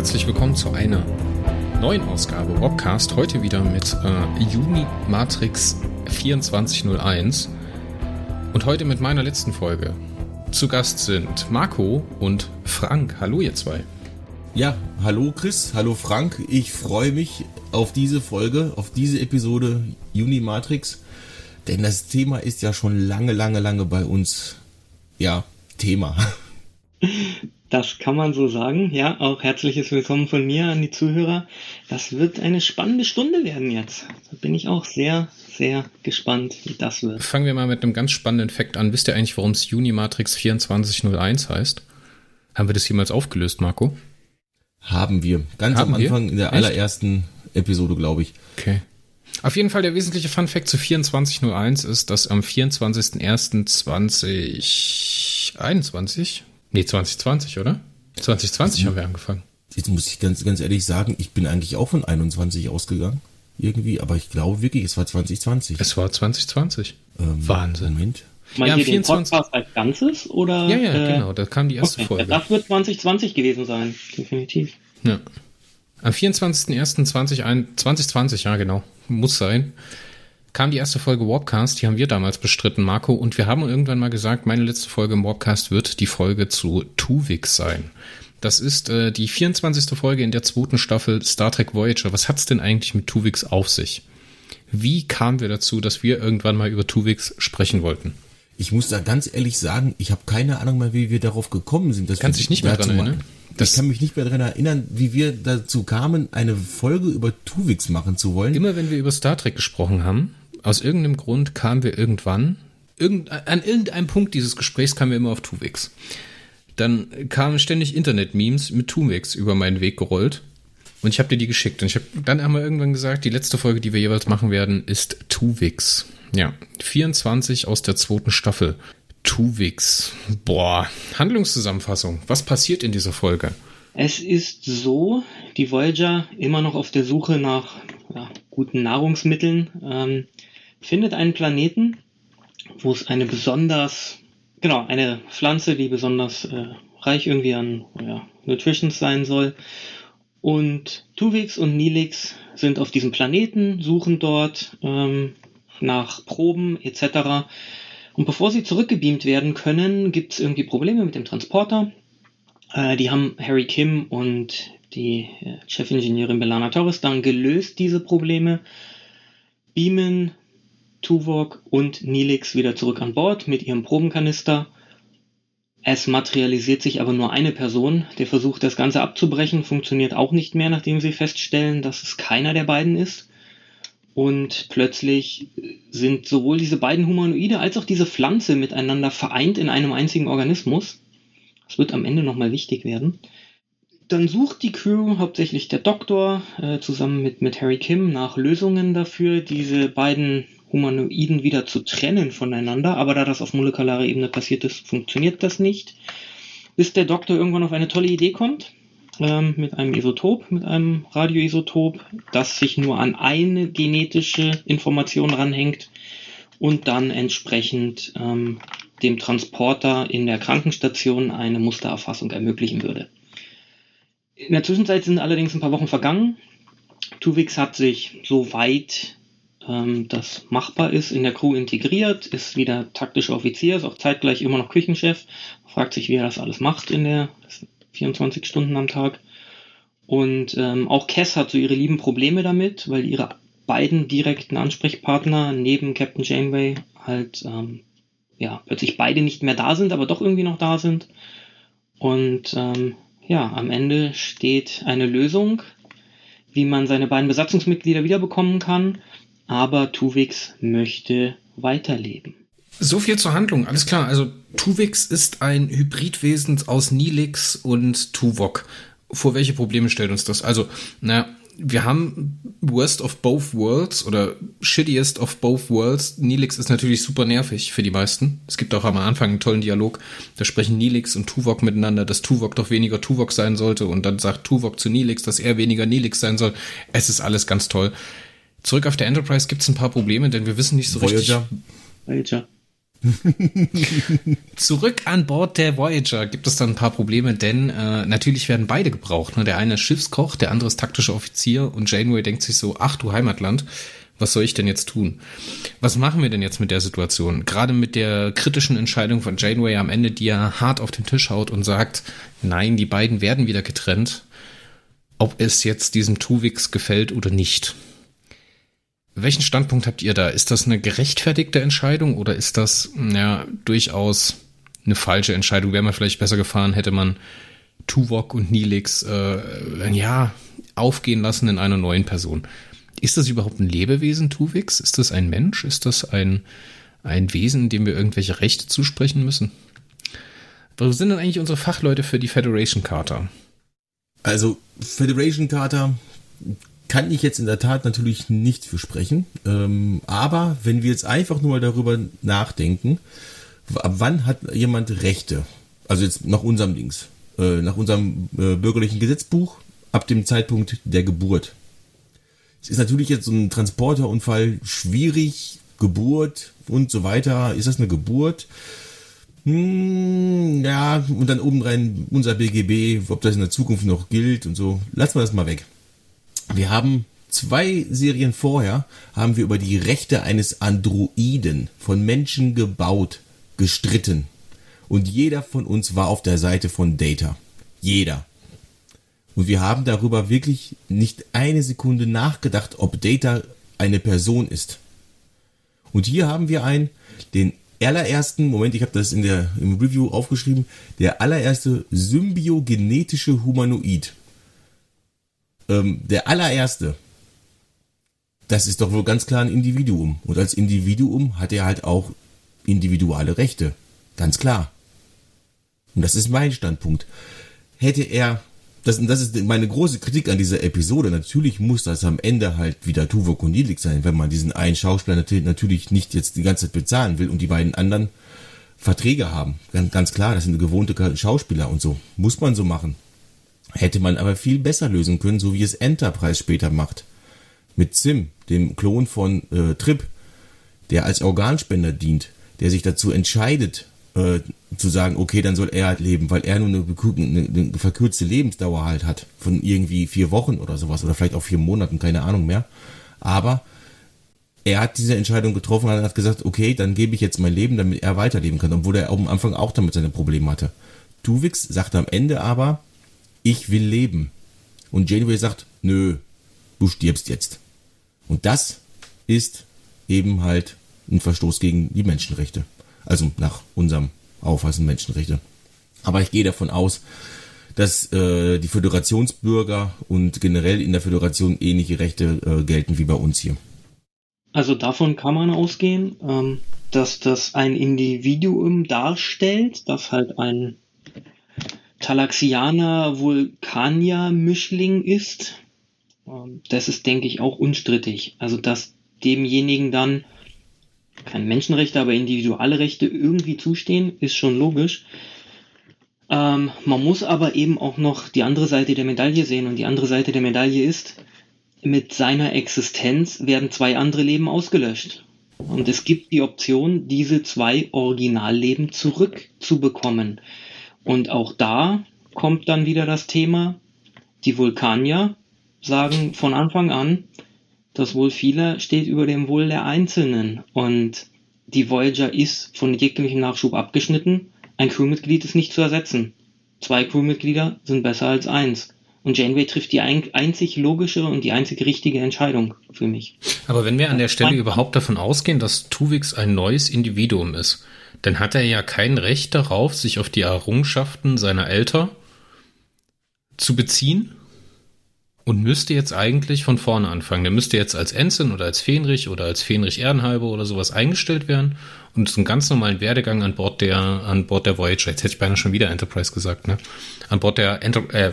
Herzlich willkommen zu einer neuen Ausgabe Robcast. Heute wieder mit äh, Juni Matrix 2401 und heute mit meiner letzten Folge. Zu Gast sind Marco und Frank. Hallo ihr zwei. Ja, hallo Chris, hallo Frank. Ich freue mich auf diese Folge, auf diese Episode Juni Matrix, denn das Thema ist ja schon lange, lange, lange bei uns. Ja, Thema. Das kann man so sagen. Ja, auch herzliches Willkommen von mir an die Zuhörer. Das wird eine spannende Stunde werden jetzt. Da bin ich auch sehr, sehr gespannt, wie das wird. Fangen wir mal mit einem ganz spannenden Fakt an. Wisst ihr eigentlich, warum es Unimatrix 2401 heißt? Haben wir das jemals aufgelöst, Marco? Haben wir. Ganz Haben am Anfang wir? in der Echt? allerersten Episode, glaube ich. Okay. Auf jeden Fall der wesentliche Fun Fact zu 2401 ist, dass am 24.01.2021 Nee, 2020, oder? 2020 haben wir angefangen. Jetzt muss ich ganz, ganz ehrlich sagen, ich bin eigentlich auch von 21 ausgegangen. Irgendwie, aber ich glaube wirklich, es war 2020. Es war 2020. Ähm, Wahnsinn. Moment. Meint ja, ihr 24... den Podcast als Ganzes oder? Ja, ja, äh, genau, da kam die erste okay, Folge. Das wird 2020 gewesen sein, definitiv. Ja. Am 24.01.2020, ja genau, muss sein, kam die erste Folge Warpcast, die haben wir damals bestritten, Marco, und wir haben irgendwann mal gesagt, meine letzte Folge im Warpcast wird die Folge zu Tuvix sein. Das ist äh, die 24. Folge in der zweiten Staffel Star Trek Voyager. Was hat's denn eigentlich mit Tuvix auf sich? Wie kamen wir dazu, dass wir irgendwann mal über Tuvix sprechen wollten? Ich muss da ganz ehrlich sagen, ich habe keine Ahnung mehr, wie wir darauf gekommen sind. Kannst dich nicht mehr daran erinnern? ich kann mich nicht mehr daran erinnern, wie wir dazu kamen, eine Folge über Tuvix machen zu wollen. Immer wenn wir über Star Trek gesprochen haben, aus irgendeinem Grund kamen wir irgendwann, irgend, an irgendeinem Punkt dieses Gesprächs kamen wir immer auf Tuvix. Dann kamen ständig Internet-Memes mit Tuvix über meinen Weg gerollt. Und ich habe dir die geschickt. Und ich habe dann wir irgendwann gesagt, die letzte Folge, die wir jeweils machen werden, ist Tuvix. Ja, 24 aus der zweiten Staffel. Tuvix. Boah, Handlungszusammenfassung. Was passiert in dieser Folge? Es ist so, die Voyager immer noch auf der Suche nach ja, guten Nahrungsmitteln ähm, findet einen Planeten, wo es eine besonders, genau, eine Pflanze, die besonders äh, reich irgendwie an ja, Nutritions sein soll. Und Tuvix und Nilix sind auf diesem Planeten, suchen dort ähm, nach Proben etc. Und bevor sie zurückgebeamt werden können, gibt es irgendwie Probleme mit dem Transporter. Äh, die haben Harry Kim und die äh, Chefingenieurin Belana Torres dann gelöst, diese Probleme. Beamen Tuvok und Nilix wieder zurück an Bord mit ihrem Probenkanister. Es materialisiert sich aber nur eine Person. Der Versuch, das Ganze abzubrechen, funktioniert auch nicht mehr, nachdem sie feststellen, dass es keiner der beiden ist. Und plötzlich sind sowohl diese beiden Humanoide als auch diese Pflanze miteinander vereint in einem einzigen Organismus. Das wird am Ende nochmal wichtig werden. Dann sucht die Crew, hauptsächlich der Doktor, äh, zusammen mit, mit Harry Kim, nach Lösungen dafür, diese beiden Humanoiden wieder zu trennen voneinander, aber da das auf molekularer Ebene passiert ist, funktioniert das nicht. Bis der Doktor irgendwann auf eine tolle Idee kommt, ähm, mit einem Isotop, mit einem Radioisotop, das sich nur an eine genetische Information ranhängt und dann entsprechend ähm, dem Transporter in der Krankenstation eine Mustererfassung ermöglichen würde. In der Zwischenzeit sind allerdings ein paar Wochen vergangen. Tuvix hat sich so weit ähm, das machbar ist, in der Crew integriert, ist wieder taktischer Offizier, ist auch zeitgleich immer noch Küchenchef, fragt sich, wie er das alles macht in der 24 Stunden am Tag. Und ähm, auch Cass hat so ihre lieben Probleme damit, weil ihre beiden direkten Ansprechpartner neben Captain Janeway halt ähm, ja plötzlich beide nicht mehr da sind, aber doch irgendwie noch da sind. Und ähm, ja, am Ende steht eine Lösung, wie man seine beiden Besatzungsmitglieder wiederbekommen kann aber Tuvix möchte weiterleben. So viel zur Handlung, alles klar. Also Tuvix ist ein Hybridwesen aus Nilix und Tuvok. Vor welche Probleme stellt uns das? Also, na, wir haben Worst of Both Worlds oder Shittiest of Both Worlds. Nilix ist natürlich super nervig für die meisten. Es gibt auch am Anfang einen tollen Dialog. Da sprechen Nilix und Tuvok miteinander, dass Tuvok doch weniger Tuvok sein sollte und dann sagt Tuvok zu Nilix, dass er weniger Nilix sein soll. Es ist alles ganz toll. Zurück auf der Enterprise gibt es ein paar Probleme, denn wir wissen nicht so Voyager. richtig. Voyager. Zurück an Bord der Voyager gibt es dann ein paar Probleme, denn äh, natürlich werden beide gebraucht. Ne? Der eine ist Schiffskoch, der andere ist taktischer Offizier und Janeway denkt sich so, ach du Heimatland, was soll ich denn jetzt tun? Was machen wir denn jetzt mit der Situation? Gerade mit der kritischen Entscheidung von Janeway am Ende, die ja hart auf den Tisch haut und sagt, nein, die beiden werden wieder getrennt, ob es jetzt diesem Tuvix gefällt oder nicht. Welchen Standpunkt habt ihr da? Ist das eine gerechtfertigte Entscheidung oder ist das ja durchaus eine falsche Entscheidung? Wäre man vielleicht besser gefahren, hätte man Tuvok und Nilix äh, ja aufgehen lassen in einer neuen Person. Ist das überhaupt ein Lebewesen, Tuvix? Ist das ein Mensch? Ist das ein, ein Wesen, dem wir irgendwelche Rechte zusprechen müssen? Wo sind denn eigentlich unsere Fachleute für die Federation Charta? Also, Federation Charta kann ich jetzt in der Tat natürlich nicht für sprechen. Ähm, aber wenn wir jetzt einfach nur mal darüber nachdenken, ab wann hat jemand Rechte? Also jetzt nach unserem Dings, äh, nach unserem äh, bürgerlichen Gesetzbuch, ab dem Zeitpunkt der Geburt. Es ist natürlich jetzt so ein Transporterunfall schwierig, Geburt und so weiter. Ist das eine Geburt? Hm, ja, und dann obendrein unser BGB, ob das in der Zukunft noch gilt und so. Lassen wir das mal weg. Wir haben zwei Serien vorher, haben wir über die Rechte eines Androiden von Menschen gebaut, gestritten. Und jeder von uns war auf der Seite von Data. Jeder. Und wir haben darüber wirklich nicht eine Sekunde nachgedacht, ob Data eine Person ist. Und hier haben wir einen, den allerersten, Moment, ich habe das in der, im Review aufgeschrieben, der allererste symbiogenetische Humanoid. Ähm, der allererste, das ist doch wohl ganz klar ein Individuum. Und als Individuum hat er halt auch individuelle Rechte. Ganz klar. Und das ist mein Standpunkt. Hätte er das, das ist meine große Kritik an dieser Episode. Natürlich muss das am Ende halt wieder Tuvok und Nilik sein, wenn man diesen einen Schauspieler natürlich nicht jetzt die ganze Zeit bezahlen will und die beiden anderen Verträge haben. Ganz, ganz klar, das sind gewohnte Schauspieler und so. Muss man so machen. Hätte man aber viel besser lösen können, so wie es Enterprise später macht. Mit Sim, dem Klon von äh, Trip, der als Organspender dient, der sich dazu entscheidet, äh, zu sagen, okay, dann soll er halt leben, weil er nur eine, eine, eine, verkürzte Lebensdauer halt hat, von irgendwie vier Wochen oder sowas, oder vielleicht auch vier Monaten, keine Ahnung mehr. Aber er hat diese Entscheidung getroffen und hat gesagt, okay, dann gebe ich jetzt mein Leben, damit er weiterleben kann, obwohl er am Anfang auch damit seine Probleme hatte. Tuvix sagt am Ende aber, ich will leben. Und Janeway sagt, nö, du stirbst jetzt. Und das ist eben halt ein Verstoß gegen die Menschenrechte. Also nach unserem Auffassen Menschenrechte. Aber ich gehe davon aus, dass äh, die Föderationsbürger und generell in der Föderation ähnliche Rechte äh, gelten wie bei uns hier. Also davon kann man ausgehen, ähm, dass das ein Individuum darstellt, das halt ein Talaxianer Vulkanier Mischling ist. Ähm, das ist, denke ich, auch unstrittig. Also dass demjenigen dann keine Menschenrechte, aber individuelle Rechte irgendwie zustehen, ist schon logisch. Ähm, man muss aber eben auch noch die andere Seite der Medaille sehen und die andere Seite der Medaille ist, mit seiner Existenz werden zwei andere Leben ausgelöscht. Und es gibt die Option, diese zwei Originalleben zurückzubekommen. Und auch da kommt dann wieder das Thema, die Vulkanier sagen von Anfang an, das Wohl vieler steht über dem Wohl der Einzelnen. Und die Voyager ist von jeglichem Nachschub abgeschnitten. Ein Crewmitglied ist nicht zu ersetzen. Zwei Crewmitglieder sind besser als eins. Und Janeway trifft die ein einzig logische und die einzig richtige Entscheidung für mich. Aber wenn wir an der Stelle überhaupt davon ausgehen, dass Tuvix ein neues Individuum ist, dann hat er ja kein Recht darauf, sich auf die Errungenschaften seiner Eltern zu beziehen und müsste jetzt eigentlich von vorne anfangen. Der müsste jetzt als Ensign oder als Fähnrich oder als Fähnrich Ehrenhalber oder sowas eingestellt werden und so einen ganz normalen Werdegang an Bord der an Bord der Voyager. Jetzt hätte ich beinahe schon wieder Enterprise gesagt, ne? An Bord der Enter äh,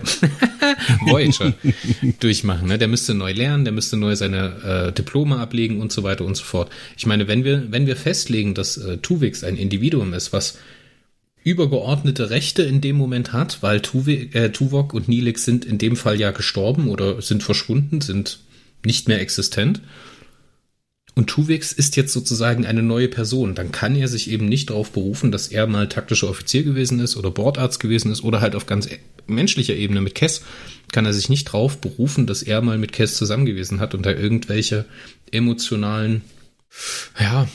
Voyager durchmachen. Ne? Der müsste neu lernen, der müsste neu seine äh, Diplome ablegen und so weiter und so fort. Ich meine, wenn wir wenn wir festlegen, dass äh, Tuvix ein Individuum ist, was übergeordnete Rechte in dem Moment hat, weil Tuve, äh, Tuvok und Nilix sind in dem Fall ja gestorben oder sind verschwunden, sind nicht mehr existent. und Tuvix ist jetzt sozusagen eine neue Person, dann kann er sich eben nicht darauf berufen, dass er mal taktischer Offizier gewesen ist oder Bordarzt gewesen ist oder halt auf ganz menschlicher Ebene mit Kess kann er sich nicht darauf berufen, dass er mal mit Kess zusammen gewesen hat und da irgendwelche emotionalen, ja,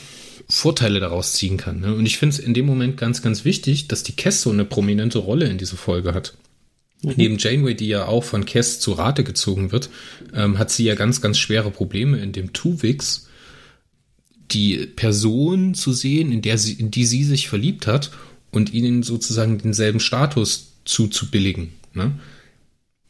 Vorteile daraus ziehen kann. Ne? Und ich finde es in dem Moment ganz, ganz wichtig, dass die Kess so eine prominente Rolle in dieser Folge hat. Mhm. Neben Janeway, die ja auch von Kess zu Rate gezogen wird, ähm, hat sie ja ganz, ganz schwere Probleme in dem Tuvix, die Person zu sehen, in der sie, in die sie sich verliebt hat und ihnen sozusagen denselben Status zuzubilligen. Ne?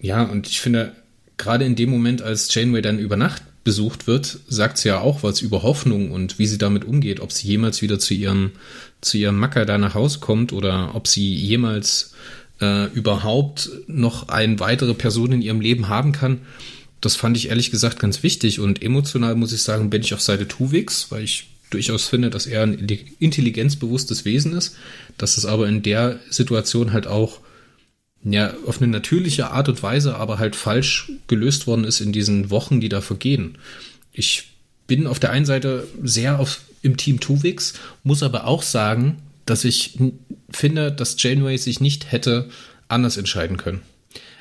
Ja, und ich finde, gerade in dem Moment, als Janeway dann über Nacht besucht wird, sagt sie ja auch was über Hoffnung und wie sie damit umgeht, ob sie jemals wieder zu ihrem, zu ihrem Macker da nach Hause kommt oder ob sie jemals äh, überhaupt noch eine weitere Person in ihrem Leben haben kann. Das fand ich ehrlich gesagt ganz wichtig und emotional muss ich sagen, bin ich auf Seite Tuvix, weil ich durchaus finde, dass er ein intelligenzbewusstes Wesen ist, dass es aber in der Situation halt auch ja, auf eine natürliche Art und Weise, aber halt falsch gelöst worden ist in diesen Wochen, die da vergehen. Ich bin auf der einen Seite sehr auf, im Team Tuvix, muss aber auch sagen, dass ich finde, dass Janeway sich nicht hätte anders entscheiden können.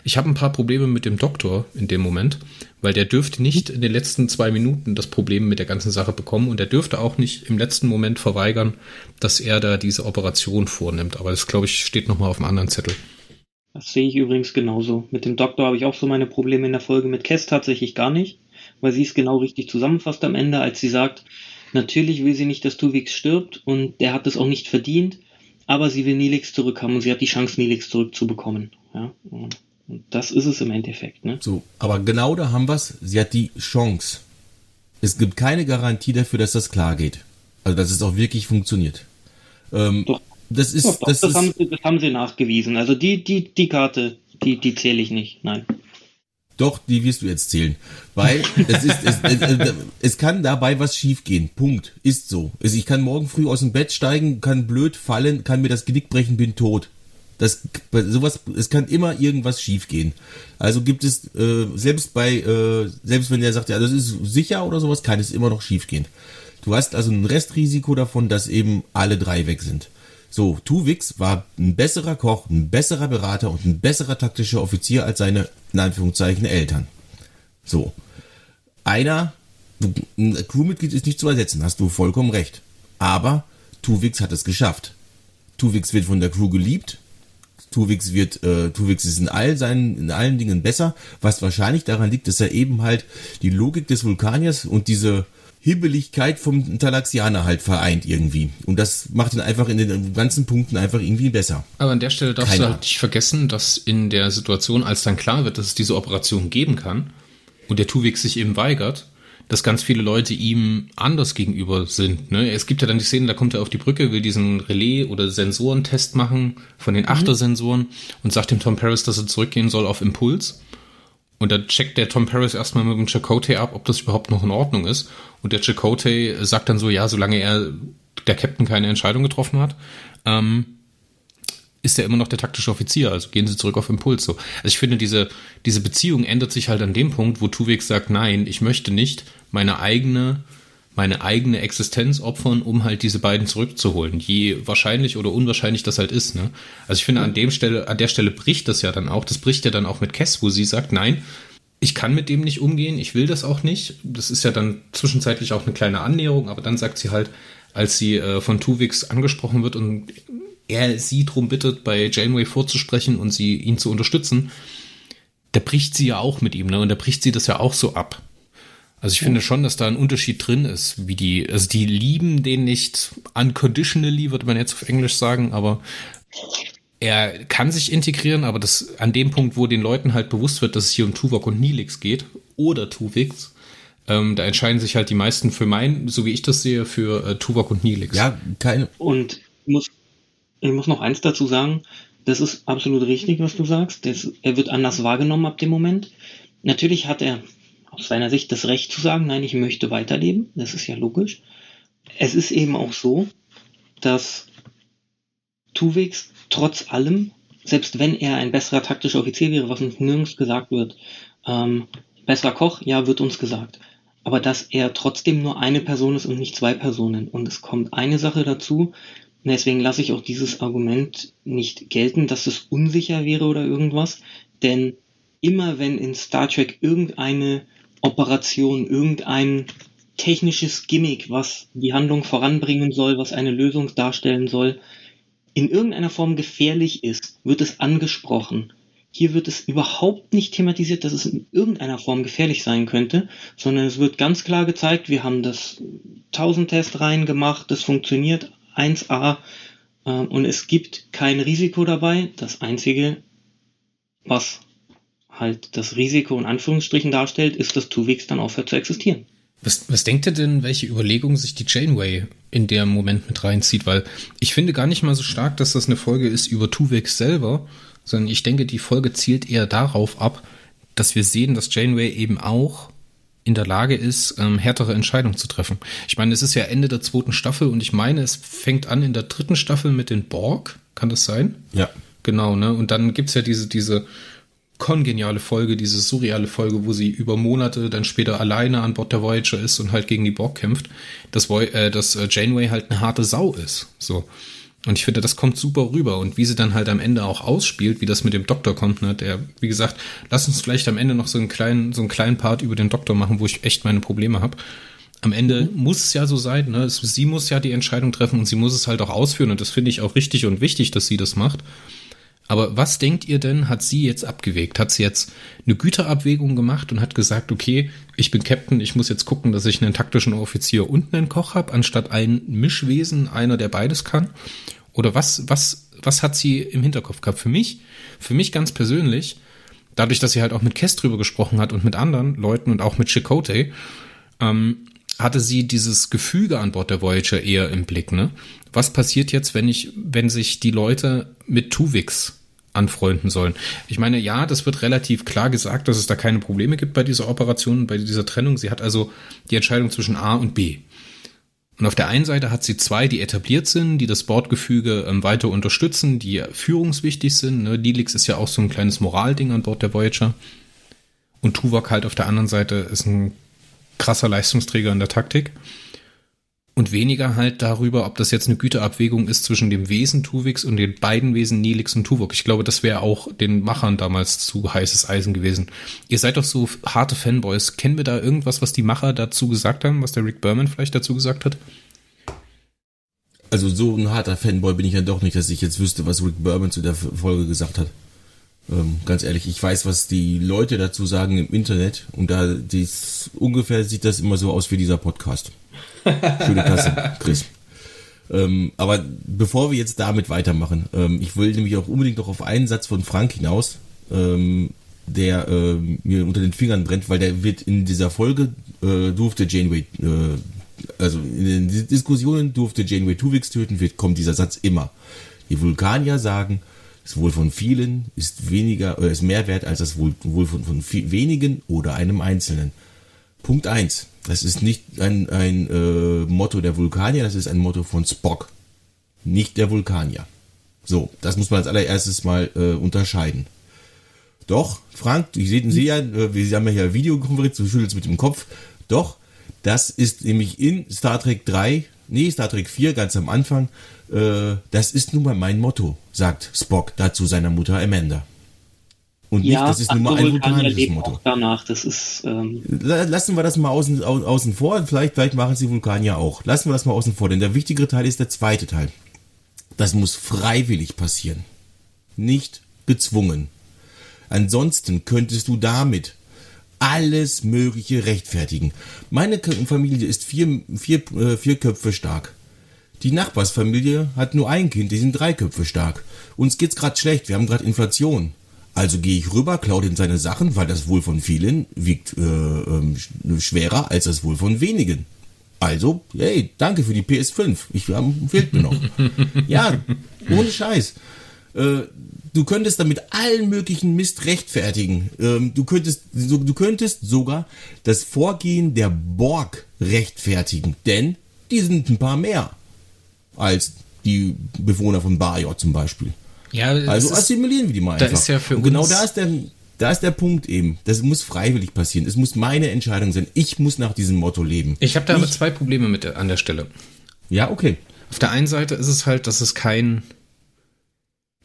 Ich habe ein paar Probleme mit dem Doktor in dem Moment, weil der dürfte nicht in den letzten zwei Minuten das Problem mit der ganzen Sache bekommen und er dürfte auch nicht im letzten Moment verweigern, dass er da diese Operation vornimmt. Aber das, glaube ich, steht nochmal auf einem anderen Zettel. Das sehe ich übrigens genauso. Mit dem Doktor habe ich auch so meine Probleme in der Folge. Mit Kess tatsächlich gar nicht, weil sie es genau richtig zusammenfasst am Ende, als sie sagt, natürlich will sie nicht, dass Tuvix stirbt und der hat es auch nicht verdient, aber sie will Nilix zurückhaben und sie hat die Chance, Nilix zurückzubekommen. Ja? Und das ist es im Endeffekt. Ne? So, aber genau da haben wir es. Sie hat die Chance. Es gibt keine Garantie dafür, dass das klar geht. Also, dass es auch wirklich funktioniert. Ähm, Doch das ist, doch, doch, das, das, ist haben sie, das haben sie nachgewiesen. Also die, die, die Karte, die, die zähle ich nicht. Nein. Doch, die wirst du jetzt zählen. Weil es ist, es, es, es, kann dabei was schiefgehen. Punkt. Ist so. Also ich kann morgen früh aus dem Bett steigen, kann blöd fallen, kann mir das Genick brechen, bin tot. Das, sowas, es kann immer irgendwas schiefgehen. Also gibt es, äh, selbst bei, äh, selbst wenn der sagt, ja, das ist sicher oder sowas, kann es immer noch schiefgehen. Du hast also ein Restrisiko davon, dass eben alle drei weg sind. So, Tuvix war ein besserer Koch, ein besserer Berater und ein besserer taktischer Offizier als seine, in Anführungszeichen, Eltern. So. Einer, ein Crewmitglied ist nicht zu ersetzen, hast du vollkommen recht. Aber Tuvix hat es geschafft. Tuvix wird von der Crew geliebt. Tuvix wird, äh, Tuvix ist in all seinen, in allen Dingen besser, was wahrscheinlich daran liegt, dass er eben halt die Logik des Vulkaniers und diese, Hibbeligkeit vom Talaxianer halt vereint irgendwie. Und das macht ihn einfach in den ganzen Punkten einfach irgendwie besser. Aber an der Stelle darfst Keine du halt nicht vergessen, dass in der Situation, als dann klar wird, dass es diese Operation geben kann und der Tuwik sich eben weigert, dass ganz viele Leute ihm anders gegenüber sind. Ne? Es gibt ja dann die Szene, da kommt er auf die Brücke, will diesen Relais- oder Sensorentest machen von den mhm. Achtersensoren und sagt dem Tom Paris, dass er zurückgehen soll auf Impuls. Und dann checkt der Tom Paris erstmal mit dem Chakotay ab, ob das überhaupt noch in Ordnung ist. Und der Chakotay sagt dann so, ja, solange er, der Captain keine Entscheidung getroffen hat, ähm, ist er immer noch der taktische Offizier, also gehen sie zurück auf Impuls so. Also ich finde, diese, diese Beziehung ändert sich halt an dem Punkt, wo Tuvik sagt, nein, ich möchte nicht meine eigene meine eigene Existenz opfern, um halt diese beiden zurückzuholen. Je wahrscheinlich oder unwahrscheinlich das halt ist. Ne? Also ich finde, an dem Stelle, an der Stelle bricht das ja dann auch. Das bricht ja dann auch mit Kess, wo sie sagt, nein, ich kann mit dem nicht umgehen, ich will das auch nicht. Das ist ja dann zwischenzeitlich auch eine kleine Annäherung, aber dann sagt sie halt, als sie äh, von Tuvix angesprochen wird und er sie darum bittet, bei Janeway vorzusprechen und sie ihn zu unterstützen, da bricht sie ja auch mit ihm, ne? Und da bricht sie das ja auch so ab. Also ich finde schon, dass da ein Unterschied drin ist, wie die, also die lieben den nicht unconditionally, würde man jetzt auf Englisch sagen, aber er kann sich integrieren, aber das an dem Punkt, wo den Leuten halt bewusst wird, dass es hier um Tuvok und Nilix geht oder Tuvix, ähm, da entscheiden sich halt die meisten für mein, so wie ich das sehe, für äh, Tuvok und Nilix. Ja, keine. Und ich muss, ich muss noch eins dazu sagen. Das ist absolut richtig, was du sagst. Das, er wird anders wahrgenommen ab dem Moment. Natürlich hat er aus seiner Sicht das Recht zu sagen, nein, ich möchte weiterleben. Das ist ja logisch. Es ist eben auch so, dass Tuwix trotz allem, selbst wenn er ein besserer taktischer Offizier wäre, was uns nirgends gesagt wird, ähm, besserer Koch, ja, wird uns gesagt. aber dass er trotzdem nur eine Person ist und nicht zwei Personen. Und es kommt eine Sache dazu, deswegen lasse ich auch dieses Argument nicht gelten, dass es unsicher wäre oder irgendwas, denn immer wenn in Star Trek irgendeine Operation, irgendein technisches Gimmick, was die Handlung voranbringen soll, was eine Lösung darstellen soll, in irgendeiner Form gefährlich ist, wird es angesprochen. Hier wird es überhaupt nicht thematisiert, dass es in irgendeiner Form gefährlich sein könnte, sondern es wird ganz klar gezeigt, wir haben das 1000 Test rein gemacht, das funktioniert 1A äh, und es gibt kein Risiko dabei. Das einzige, was halt das Risiko in Anführungsstrichen darstellt, ist, dass Tuvix dann aufhört zu existieren. Was, was denkt ihr denn, welche Überlegungen sich die Janeway in dem Moment mit reinzieht? Weil ich finde gar nicht mal so stark, dass das eine Folge ist über Tuvix selber, sondern ich denke, die Folge zielt eher darauf ab, dass wir sehen, dass Janeway eben auch in der Lage ist, ähm, härtere Entscheidungen zu treffen. Ich meine, es ist ja Ende der zweiten Staffel und ich meine, es fängt an in der dritten Staffel mit den Borg. Kann das sein? Ja. Genau, ne? Und dann gibt's ja diese, diese kongeniale Folge, diese surreale Folge, wo sie über Monate dann später alleine an Bord der Voyager ist und halt gegen die Borg kämpft, dass, äh, dass äh, Janeway halt eine harte Sau ist. So. Und ich finde, das kommt super rüber. Und wie sie dann halt am Ende auch ausspielt, wie das mit dem Doktor kommt, ne, der, wie gesagt, lass uns vielleicht am Ende noch so einen kleinen, so einen kleinen Part über den Doktor machen, wo ich echt meine Probleme habe. Am Ende mhm. muss es ja so sein, ne? Sie muss ja die Entscheidung treffen und sie muss es halt auch ausführen. Und das finde ich auch richtig und wichtig, dass sie das macht. Aber was denkt ihr denn, hat sie jetzt abgewegt? Hat sie jetzt eine Güterabwägung gemacht und hat gesagt, okay, ich bin Captain, ich muss jetzt gucken, dass ich einen taktischen Offizier und einen Koch habe, anstatt ein Mischwesen, einer, der beides kann? Oder was, was, was hat sie im Hinterkopf gehabt? Für mich, für mich ganz persönlich, dadurch, dass sie halt auch mit Kess drüber gesprochen hat und mit anderen Leuten und auch mit Chakotay, ähm, hatte sie dieses Gefüge an Bord der Voyager eher im Blick, ne? Was passiert jetzt, wenn ich, wenn sich die Leute mit Tuvix anfreunden sollen. Ich meine, ja, das wird relativ klar gesagt, dass es da keine Probleme gibt bei dieser Operation, bei dieser Trennung. Sie hat also die Entscheidung zwischen A und B. Und auf der einen Seite hat sie zwei, die etabliert sind, die das Bordgefüge ähm, weiter unterstützen, die führungswichtig sind. Ne? Lilix ist ja auch so ein kleines Moralding an Bord der Voyager. Und Tuvok halt auf der anderen Seite ist ein krasser Leistungsträger in der Taktik und weniger halt darüber, ob das jetzt eine Güterabwägung ist zwischen dem Wesen Tuvix und den beiden Wesen Nilix und Tuvok. Ich glaube, das wäre auch den Machern damals zu heißes Eisen gewesen. Ihr seid doch so harte Fanboys. Kennen wir da irgendwas, was die Macher dazu gesagt haben, was der Rick Berman vielleicht dazu gesagt hat? Also so ein harter Fanboy bin ich ja doch nicht, dass ich jetzt wüsste, was Rick Berman zu der Folge gesagt hat. Ähm, ganz ehrlich, ich weiß, was die Leute dazu sagen im Internet und da dies, ungefähr sieht das immer so aus wie dieser Podcast. Schöne Tasse, Chris. Ähm, aber bevor wir jetzt damit weitermachen, ähm, ich will nämlich auch unbedingt noch auf einen Satz von Frank hinaus, ähm, der äh, mir unter den Fingern brennt, weil der wird in dieser Folge äh, durfte Janeway, äh, also in den Diskussionen durfte Janeway Tuvix töten, wird kommt dieser Satz immer. Die Vulkanier sagen, das Wohl von vielen ist weniger, oder ist mehr wert als das Wohl, Wohl von, von wenigen oder einem Einzelnen. Punkt eins. Das ist nicht ein, ein äh, Motto der Vulkanier, das ist ein Motto von Spock. Nicht der Vulkanier. So, das muss man als allererstes mal äh, unterscheiden. Doch, Frank, ich sehe Sie ja, äh, wir haben ja hier Videokonferenz, du schüttelst mit dem Kopf. Doch, das ist nämlich in Star Trek 3, nee, Star Trek 4, ganz am Anfang, äh, das ist nun mal mein Motto, sagt Spock dazu seiner Mutter Amanda. Und ja, nicht, das ist nur mal ein vulkanisches Motto. Danach, das ist, ähm Lassen wir das mal außen, au, außen vor. Vielleicht, vielleicht machen sie Vulkanier auch. Lassen wir das mal außen vor, denn der wichtigere Teil ist der zweite Teil. Das muss freiwillig passieren. Nicht gezwungen. Ansonsten könntest du damit alles Mögliche rechtfertigen. Meine Familie ist vier, vier, äh, vier Köpfe stark. Die Nachbarsfamilie hat nur ein Kind, die sind drei Köpfe stark. Uns geht's gerade schlecht, wir haben gerade Inflation. Also gehe ich rüber, klaue ihm seine Sachen, weil das Wohl von vielen wiegt äh, äh, schwerer als das Wohl von wenigen. Also, hey, danke für die PS5. Ich ähm, fehlt mir noch. ja, ohne Scheiß. Äh, du könntest damit allen möglichen Mist rechtfertigen. Ähm, du könntest, du, du könntest sogar das Vorgehen der Borg rechtfertigen, denn die sind ein paar mehr als die Bewohner von Bajor zum Beispiel. Ja, also assimilieren wir die mal da einfach. Ist ja für und genau da ist der, da ist der Punkt eben. Das muss freiwillig passieren. Es muss meine Entscheidung sein. Ich muss nach diesem Motto leben. Ich habe da aber zwei Probleme mit an der Stelle. Ja, okay. Auf der einen Seite ist es halt, dass es kein,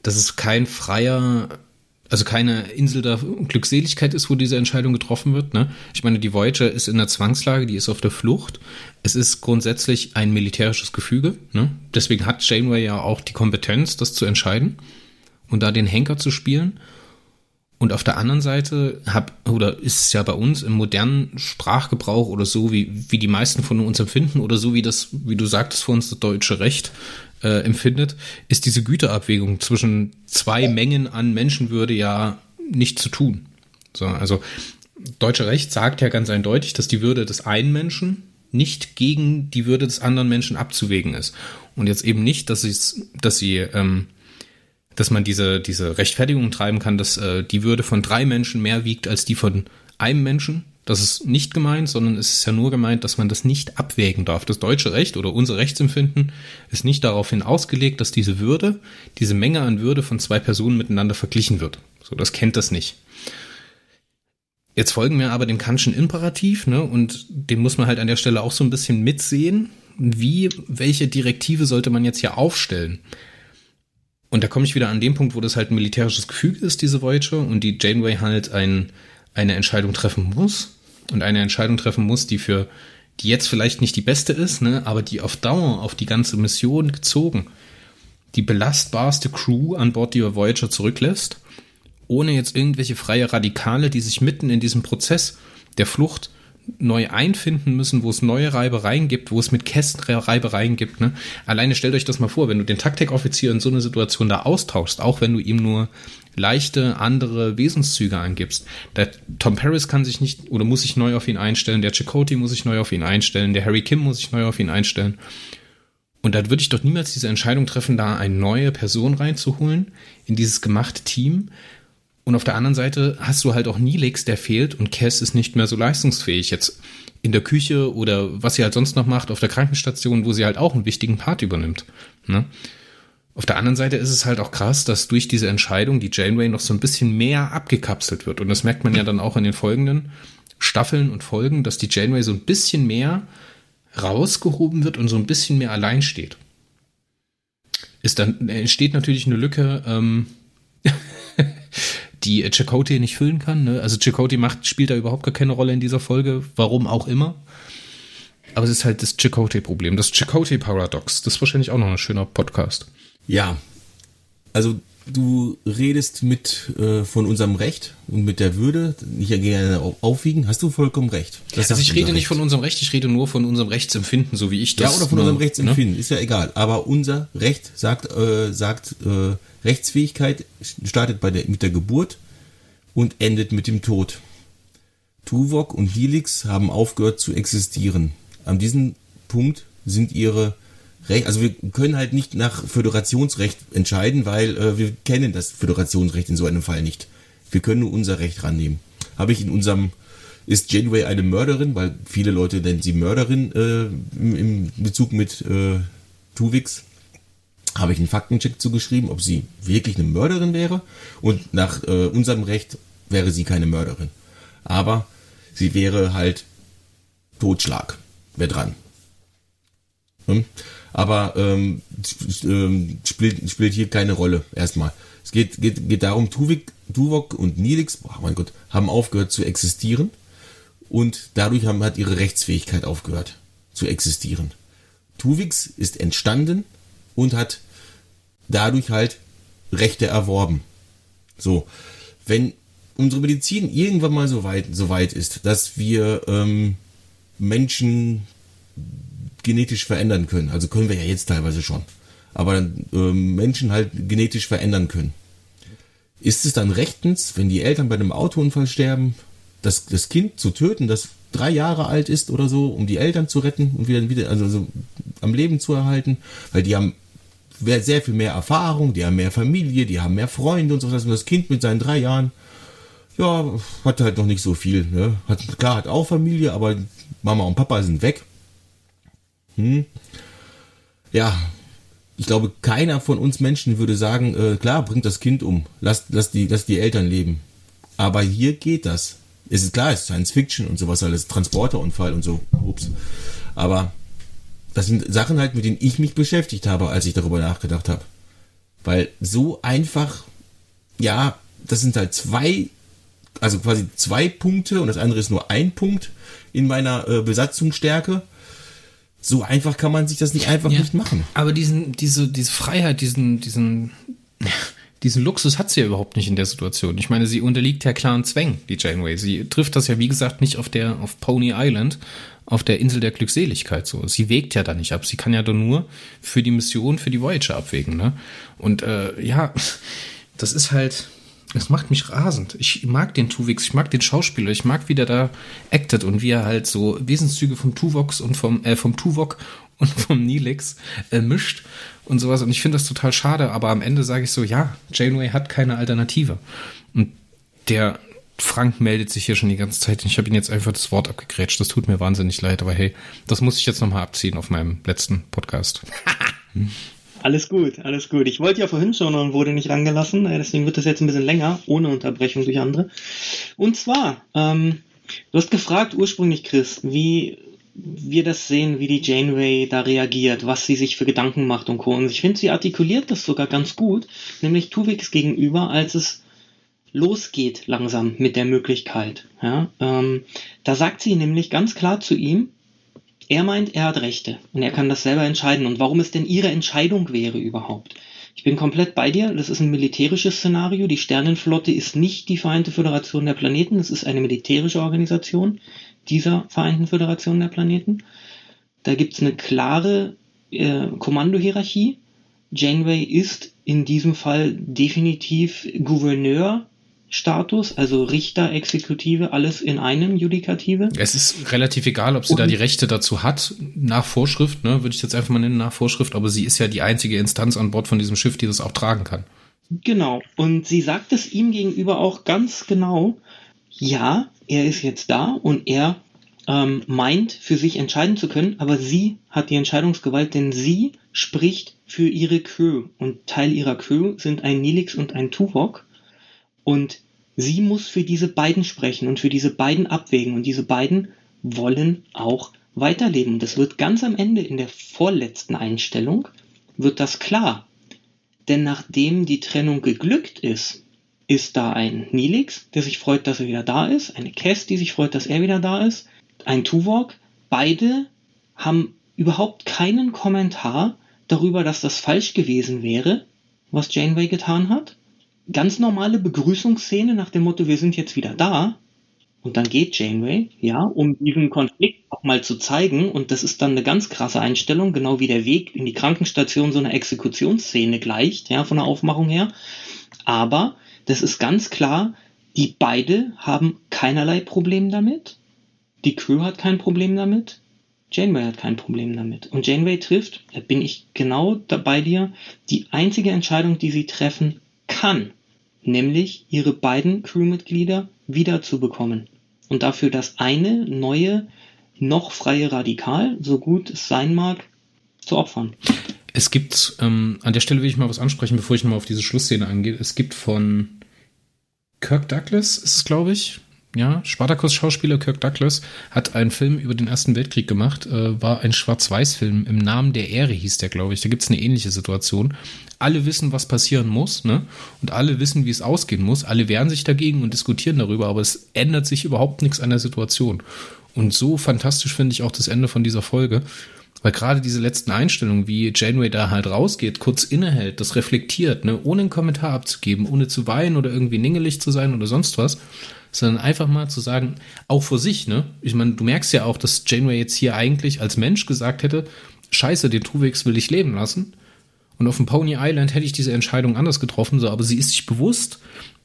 dass es kein freier, also keine Insel der Glückseligkeit ist, wo diese Entscheidung getroffen wird. Ne? Ich meine, die Voyager ist in der Zwangslage, die ist auf der Flucht. Es ist grundsätzlich ein militärisches Gefüge. Ne? Deswegen hat Janeway ja auch die Kompetenz, das zu entscheiden und da den Henker zu spielen. Und auf der anderen Seite hab, oder ist es ja bei uns im modernen Sprachgebrauch oder so, wie, wie die meisten von uns empfinden, oder so wie das, wie du sagtest vor uns, das deutsche Recht äh, empfindet, ist diese Güterabwägung zwischen zwei Mengen an Menschenwürde ja nicht zu tun. So, also deutsche Recht sagt ja ganz eindeutig, dass die Würde des einen Menschen nicht gegen die Würde des anderen Menschen abzuwägen ist. Und jetzt eben nicht, dass, dass sie ähm, dass man diese, diese Rechtfertigung treiben kann, dass äh, die Würde von drei Menschen mehr wiegt als die von einem Menschen. Das ist nicht gemeint, sondern es ist ja nur gemeint, dass man das nicht abwägen darf. Das deutsche Recht oder unser Rechtsempfinden ist nicht daraufhin ausgelegt, dass diese Würde, diese Menge an Würde von zwei Personen miteinander verglichen wird. So, das kennt das nicht. Jetzt folgen wir aber dem Kantschen Imperativ, ne, und den muss man halt an der Stelle auch so ein bisschen mitsehen. Wie, welche Direktive sollte man jetzt hier aufstellen? Und da komme ich wieder an den Punkt, wo das halt ein militärisches Gefüge ist, diese Voyager, und die Janeway halt ein, eine Entscheidung treffen muss. Und eine Entscheidung treffen muss, die für, die jetzt vielleicht nicht die beste ist, ne, aber die auf Dauer, auf die ganze Mission gezogen, die belastbarste Crew an Bord dieser Voyager zurücklässt, ohne jetzt irgendwelche freie Radikale, die sich mitten in diesem Prozess der Flucht neu einfinden müssen, wo es neue Reibereien gibt, wo es mit Kästen Reibereien gibt. Ne? Alleine stellt euch das mal vor, wenn du den Taktikoffizier in so einer Situation da austauschst, auch wenn du ihm nur leichte andere Wesenszüge angibst. Der Tom Paris kann sich nicht oder muss sich neu auf ihn einstellen, der Chakotay muss sich neu auf ihn einstellen, der Harry Kim muss sich neu auf ihn einstellen. Und da würde ich doch niemals diese Entscheidung treffen, da eine neue Person reinzuholen in dieses gemachte Team, und auf der anderen Seite hast du halt auch Nilix, der fehlt und Cass ist nicht mehr so leistungsfähig. Jetzt in der Küche oder was sie halt sonst noch macht auf der Krankenstation, wo sie halt auch einen wichtigen Part übernimmt. Ne? Auf der anderen Seite ist es halt auch krass, dass durch diese Entscheidung die Janeway noch so ein bisschen mehr abgekapselt wird. Und das merkt man ja dann auch in den folgenden Staffeln und Folgen, dass die Janeway so ein bisschen mehr rausgehoben wird und so ein bisschen mehr allein steht. Ist dann entsteht natürlich eine Lücke, ähm, die Chakotay nicht füllen kann. Ne? Also Chakotay macht, spielt da überhaupt gar keine Rolle in dieser Folge, warum auch immer. Aber es ist halt das Chakotay-Problem, das Chakotay-Paradox. Das ist wahrscheinlich auch noch ein schöner Podcast. Ja, also du redest mit äh, von unserem Recht und mit der Würde nicht gerne aufwiegen, hast du vollkommen recht. Das also ich rede nicht von unserem Recht, ich rede nur von unserem Rechtsempfinden, so wie ich das. Ja, oder von unserem Rechtsempfinden, ne? ist ja egal. Aber unser Recht sagt, äh, sagt äh, Rechtsfähigkeit startet bei der, mit der Geburt und endet mit dem Tod. Tuvok und Helix haben aufgehört zu existieren. An diesem Punkt sind ihre Recht, also wir können halt nicht nach Föderationsrecht entscheiden, weil äh, wir kennen das Föderationsrecht in so einem Fall nicht. Wir können nur unser Recht rannehmen. Habe ich in unserem ist Janeway eine Mörderin, weil viele Leute nennen sie Mörderin äh, im, Bezug mit äh, Tuvix. Habe ich einen Faktencheck zugeschrieben, ob sie wirklich eine Mörderin wäre. Und nach äh, unserem Recht wäre sie keine Mörderin. Aber sie wäre halt Totschlag. Wäre dran. Hm? Aber ähm, ähm, spielt, spielt hier keine Rolle erstmal. Es geht, geht, geht darum, Tuvik, Tuvok und Nilix, oh mein Gott, haben aufgehört zu existieren und dadurch haben, hat ihre Rechtsfähigkeit aufgehört zu existieren. Tuvix ist entstanden und hat dadurch halt Rechte erworben. So, wenn unsere Medizin irgendwann mal so weit, so weit ist, dass wir ähm, Menschen genetisch verändern können. Also können wir ja jetzt teilweise schon. Aber äh, Menschen halt genetisch verändern können. Ist es dann rechtens, wenn die Eltern bei einem Autounfall sterben, das, das Kind zu töten, das drei Jahre alt ist oder so, um die Eltern zu retten und wieder, wieder also so am Leben zu erhalten, weil die haben sehr viel mehr Erfahrung, die haben mehr Familie, die haben mehr Freunde und so was. Und das Kind mit seinen drei Jahren, ja, hat halt noch nicht so viel. Ne? Hat, klar, hat auch Familie, aber Mama und Papa sind weg. Hm. Ja, ich glaube, keiner von uns Menschen würde sagen, äh, klar, bringt das Kind um, lass, lass, die, lass die Eltern leben. Aber hier geht das. Es ist klar, es ist Science Fiction und sowas alles, Transporterunfall und so. Ups. Aber das sind Sachen halt, mit denen ich mich beschäftigt habe, als ich darüber nachgedacht habe. Weil so einfach, ja, das sind halt zwei, also quasi zwei Punkte und das andere ist nur ein Punkt in meiner äh, Besatzungsstärke. So einfach kann man sich das nicht einfach ja, nicht machen. Aber diesen, diese, diese Freiheit, diesen, diesen, diesen Luxus hat sie ja überhaupt nicht in der Situation. Ich meine, sie unterliegt ja klaren Zwängen, die Janeway. Sie trifft das ja, wie gesagt, nicht auf der, auf Pony Island, auf der Insel der Glückseligkeit so. Sie wägt ja da nicht ab. Sie kann ja doch nur für die Mission, für die Voyager abwägen, ne? Und äh, ja, das ist halt, das macht mich rasend. Ich mag den Tuvix, ich mag den Schauspieler, ich mag, wie der da actet und wie er halt so Wesenszüge vom Tuvox und vom, äh, vom Tuvok und vom Nilix äh, mischt und sowas. Und ich finde das total schade, aber am Ende sage ich so, ja, Janeway hat keine Alternative. Und der Frank meldet sich hier schon die ganze Zeit. Ich habe ihn jetzt einfach das Wort abgegrätscht. Das tut mir wahnsinnig leid, aber hey, das muss ich jetzt nochmal abziehen auf meinem letzten Podcast. alles gut, alles gut. Ich wollte ja vorhin schon und wurde nicht rangelassen, äh, deswegen wird das jetzt ein bisschen länger, ohne Unterbrechung durch andere. Und zwar, ähm, du hast gefragt ursprünglich, Chris, wie wir das sehen, wie die Janeway da reagiert, was sie sich für Gedanken macht und Co. Und ich finde, sie artikuliert das sogar ganz gut, nämlich Tuvix gegenüber, als es losgeht langsam mit der Möglichkeit. Ja, ähm, da sagt sie nämlich ganz klar zu ihm, er meint, er hat Rechte und er kann das selber entscheiden und warum es denn ihre Entscheidung wäre überhaupt. Ich bin komplett bei dir, das ist ein militärisches Szenario. Die Sternenflotte ist nicht die Vereinte Föderation der Planeten, es ist eine militärische Organisation dieser Vereinten Föderation der Planeten. Da gibt es eine klare äh, Kommandohierarchie. Janeway ist in diesem Fall definitiv Gouverneur Status, also Richter, Exekutive, alles in einem Judikative. Es ist relativ egal, ob sie und, da die Rechte dazu hat, nach Vorschrift, ne, würde ich jetzt einfach mal nennen, nach Vorschrift, aber sie ist ja die einzige Instanz an Bord von diesem Schiff, die das auch tragen kann. Genau, und sie sagt es ihm gegenüber auch ganz genau, ja, er ist jetzt da und er ähm, meint, für sich entscheiden zu können, aber sie hat die Entscheidungsgewalt, denn sie spricht für ihre Crew und Teil ihrer Crew sind ein Nilix und ein Tuvok und sie muss für diese beiden sprechen und für diese beiden abwägen und diese beiden wollen auch weiterleben. Und das wird ganz am Ende in der vorletzten Einstellung wird das klar. Denn nachdem die Trennung geglückt ist, ist da ein Nilix, der sich freut, dass er wieder da ist, eine Kess, die sich freut, dass er wieder da ist, ein Tuvok. Beide haben überhaupt keinen Kommentar darüber, dass das falsch gewesen wäre, was Janeway getan hat ganz normale Begrüßungsszene nach dem Motto, wir sind jetzt wieder da. Und dann geht Janeway, ja, um diesen Konflikt auch mal zu zeigen. Und das ist dann eine ganz krasse Einstellung, genau wie der Weg in die Krankenstation so einer Exekutionsszene gleicht, ja, von der Aufmachung her. Aber das ist ganz klar, die beide haben keinerlei Problem damit. Die Crew hat kein Problem damit. Janeway hat kein Problem damit. Und Janeway trifft, da bin ich genau bei dir, die einzige Entscheidung, die sie treffen kann, nämlich ihre beiden Crewmitglieder wiederzubekommen und dafür das eine neue, noch freie Radikal, so gut es sein mag, zu opfern. Es gibt, ähm, an der Stelle will ich mal was ansprechen, bevor ich mal auf diese Schlussszene angehe. Es gibt von Kirk Douglas, ist es glaube ich, ja, Spartacus-Schauspieler Kirk Douglas hat einen Film über den Ersten Weltkrieg gemacht, äh, war ein Schwarz-Weiß-Film. Im Namen der Ehre hieß der, glaube ich. Da gibt es eine ähnliche Situation. Alle wissen, was passieren muss, ne? Und alle wissen, wie es ausgehen muss. Alle wehren sich dagegen und diskutieren darüber, aber es ändert sich überhaupt nichts an der Situation. Und so fantastisch finde ich auch das Ende von dieser Folge. Weil gerade diese letzten Einstellungen, wie Janeway da halt rausgeht, kurz innehält, das reflektiert, ne, ohne einen Kommentar abzugeben, ohne zu weinen oder irgendwie ningelig zu sein oder sonst was, sondern einfach mal zu sagen, auch vor sich, ne? Ich meine, du merkst ja auch, dass Janeway jetzt hier eigentlich als Mensch gesagt hätte, scheiße, den Tuvex will ich leben lassen. Und auf dem Pony Island hätte ich diese Entscheidung anders getroffen, so, aber sie ist sich bewusst,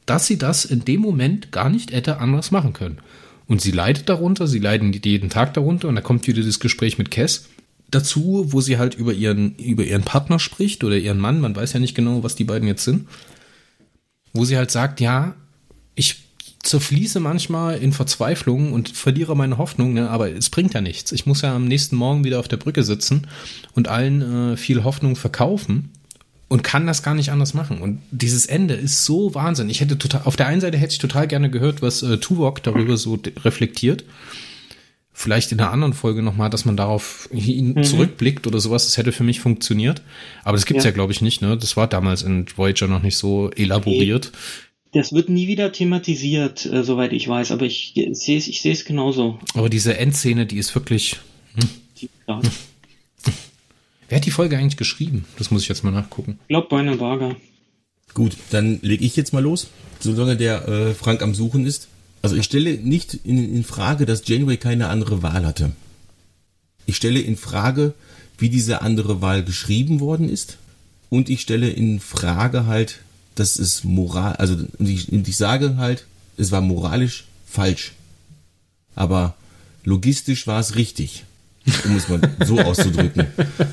dass sie das in dem Moment gar nicht hätte anders machen können. Und sie leidet darunter, sie leiden jeden Tag darunter und da kommt wieder das Gespräch mit Cass dazu, wo sie halt über ihren, über ihren Partner spricht oder ihren Mann, man weiß ja nicht genau, was die beiden jetzt sind, wo sie halt sagt, ja, ich zerfließe manchmal in Verzweiflung und verliere meine Hoffnung, ne? aber es bringt ja nichts. Ich muss ja am nächsten Morgen wieder auf der Brücke sitzen und allen äh, viel Hoffnung verkaufen, und kann das gar nicht anders machen. Und dieses Ende ist so Wahnsinn. Ich hätte total, auf der einen Seite hätte ich total gerne gehört, was äh, Tuvok darüber so reflektiert. Vielleicht in einer anderen Folge nochmal, dass man darauf hin mhm. zurückblickt oder sowas. Das hätte für mich funktioniert. Aber das gibt's ja, ja glaube ich, nicht. Ne? Das war damals in Voyager noch nicht so elaboriert. Das wird nie wieder thematisiert, äh, soweit ich weiß. Aber ich sehe es ich seh's genauso. Aber diese Endszene, die ist wirklich. Hm. Die, ja. Wer hat die Folge eigentlich geschrieben? Das muss ich jetzt mal nachgucken. Ich glaube, Brian Varga. Gut, dann lege ich jetzt mal los, solange der äh, Frank am Suchen ist. Also ich stelle nicht in, in Frage, dass Janeway keine andere Wahl hatte. Ich stelle in Frage, wie diese andere Wahl geschrieben worden ist. Und ich stelle in Frage halt, dass es moral, also ich, ich sage halt, es war moralisch falsch. Aber logistisch war es richtig um es mal so auszudrücken.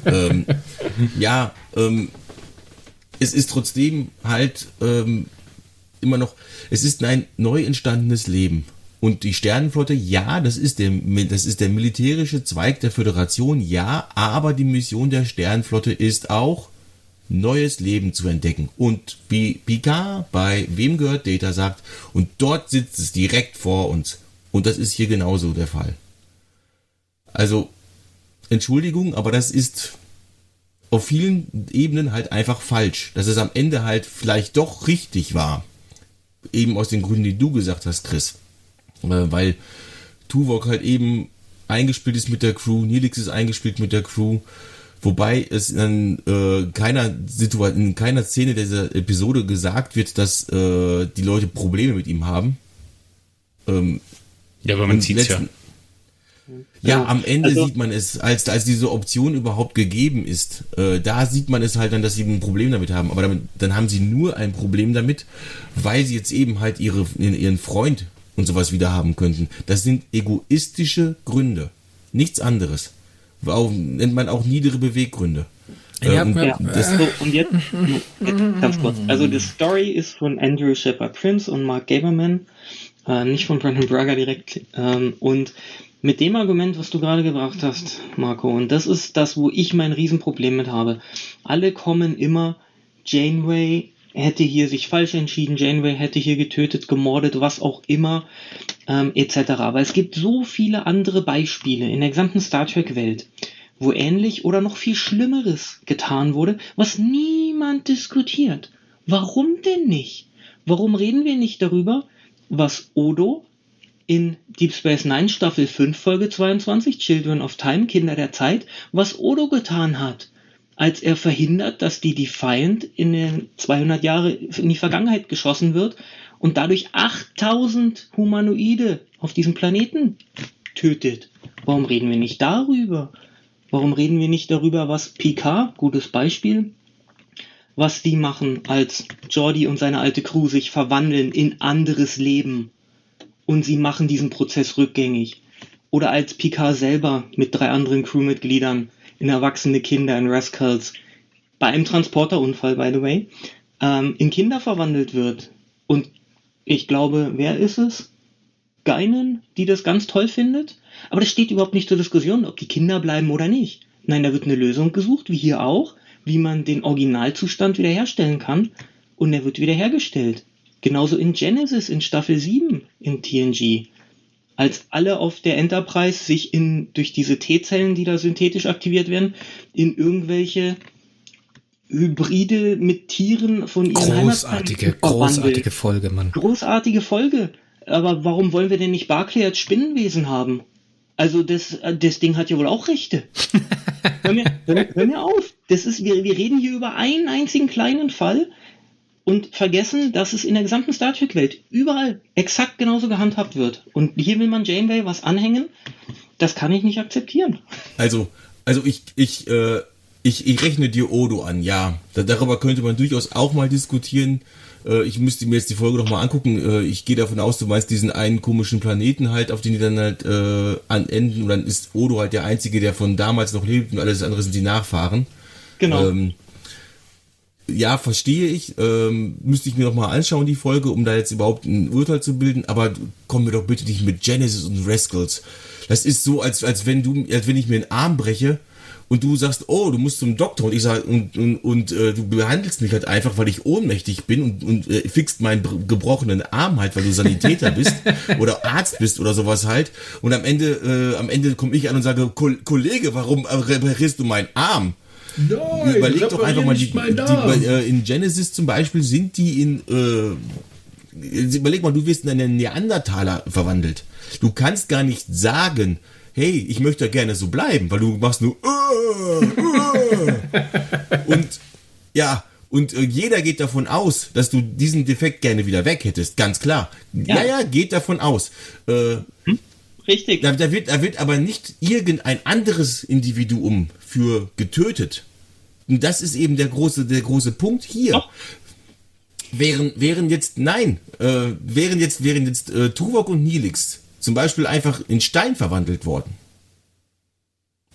ähm, ja, ähm, es ist trotzdem halt ähm, immer noch, es ist ein neu entstandenes Leben. Und die Sternenflotte, ja, das ist der, das ist der militärische Zweig der Föderation, ja, aber die Mission der Sternenflotte ist auch, neues Leben zu entdecken. Und wie Picard bei Wem gehört Data sagt, und dort sitzt es direkt vor uns. Und das ist hier genauso der Fall. Also, Entschuldigung, aber das ist auf vielen Ebenen halt einfach falsch. Dass es am Ende halt vielleicht doch richtig war. Eben aus den Gründen, die du gesagt hast, Chris. Äh, weil Tuvok halt eben eingespielt ist mit der Crew, Nilix ist eingespielt mit der Crew. Wobei es in äh, keiner Situation, in keiner Szene dieser Episode gesagt wird, dass äh, die Leute Probleme mit ihm haben. Ähm, ja, aber man sieht ja. Ja, am Ende also, sieht man es, als, als diese Option überhaupt gegeben ist, äh, da sieht man es halt dann, dass sie ein Problem damit haben. Aber damit, dann haben sie nur ein Problem damit, weil sie jetzt eben halt ihre, ihren Freund und sowas wieder haben könnten. Das sind egoistische Gründe. Nichts anderes. Auch, nennt man auch niedere Beweggründe. Ja, ähm, ja. So, und jetzt, ganz kurz. Also die Story ist von Andrew Shepard Prince und Mark Gaberman, äh, nicht von Brandon Braga direkt. Ähm, und mit dem Argument, was du gerade gebracht hast, Marco, und das ist das, wo ich mein Riesenproblem mit habe. Alle kommen immer, Janeway hätte hier sich falsch entschieden, Janeway hätte hier getötet, gemordet, was auch immer, ähm, etc. Aber es gibt so viele andere Beispiele in der gesamten Star Trek-Welt, wo ähnlich oder noch viel Schlimmeres getan wurde, was niemand diskutiert. Warum denn nicht? Warum reden wir nicht darüber, was Odo in Deep Space Nine Staffel 5 Folge 22 Children of Time Kinder der Zeit, was Odo getan hat, als er verhindert, dass die Defiant in den 200 Jahre in die Vergangenheit geschossen wird und dadurch 8000 Humanoide auf diesem Planeten tötet. Warum reden wir nicht darüber? Warum reden wir nicht darüber, was Picard, gutes Beispiel, was die machen, als Jordi und seine alte Crew sich verwandeln in anderes Leben? Und sie machen diesen Prozess rückgängig. Oder als Picard selber mit drei anderen Crewmitgliedern in erwachsene Kinder in Rascals bei einem Transporterunfall, by the way, ähm, in Kinder verwandelt wird. Und ich glaube, wer ist es? Geinen, die das ganz toll findet? Aber das steht überhaupt nicht zur Diskussion, ob die Kinder bleiben oder nicht. Nein, da wird eine Lösung gesucht, wie hier auch, wie man den Originalzustand wiederherstellen kann. Und er wird wiederhergestellt. Genauso in Genesis in Staffel 7 in TNG. Als alle auf der Enterprise sich in, durch diese T-Zellen, die da synthetisch aktiviert werden, in irgendwelche Hybride mit Tieren von ihren Großartige, großartige Folge, Mann. Großartige Folge. Aber warum wollen wir denn nicht Barclay als Spinnenwesen haben? Also das, das Ding hat ja wohl auch Rechte. hör, mir, hör, hör mir auf. Das ist, wir, wir reden hier über einen einzigen kleinen Fall, und vergessen, dass es in der gesamten Star Trek-Welt überall exakt genauso gehandhabt wird. Und hier will man Janeway was anhängen. Das kann ich nicht akzeptieren. Also, also ich, ich, äh, ich, ich rechne dir Odo an, ja. darüber könnte man durchaus auch mal diskutieren. Äh, ich müsste mir jetzt die Folge noch mal angucken. Äh, ich gehe davon aus, du meinst diesen einen komischen Planeten halt, auf den die dann halt äh, anenden. Und dann ist Odo halt der Einzige, der von damals noch lebt und alles andere sind die Nachfahren. Genau. Ähm, ja, verstehe ich. Ähm, müsste ich mir noch mal anschauen, die Folge, um da jetzt überhaupt ein Urteil zu bilden. Aber kommen wir doch bitte nicht mit Genesis und Rascals. Das ist so, als, als wenn du, als wenn ich mir einen Arm breche und du sagst, oh, du musst zum Doktor und ich sag, und, und, und äh, du behandelst mich halt einfach, weil ich ohnmächtig bin und, und äh, fixt meinen gebrochenen Arm halt, weil du Sanitäter bist oder Arzt bist oder sowas halt. Und am Ende, äh, am Ende komme ich an und sage, Kollege, warum reparierst du meinen Arm? Nein, Überleg doch einfach mal, die, die, die äh, in Genesis zum Beispiel sind die in, äh, überleg mal, du wirst in einen Neandertaler verwandelt. Du kannst gar nicht sagen, hey, ich möchte gerne so bleiben, weil du machst nur uh, uh. und ja, und äh, jeder geht davon aus, dass du diesen Defekt gerne wieder weg hättest, ganz klar. Ja, ja, ja geht davon aus. Äh, hm? Richtig. Da, da, wird, da wird aber nicht irgendein anderes Individuum für getötet. Und das ist eben der große, der große Punkt hier. Doch. Wären, wären jetzt, nein, äh, wären jetzt, wären jetzt äh, Tuvok und Nilix zum Beispiel einfach in Stein verwandelt worden.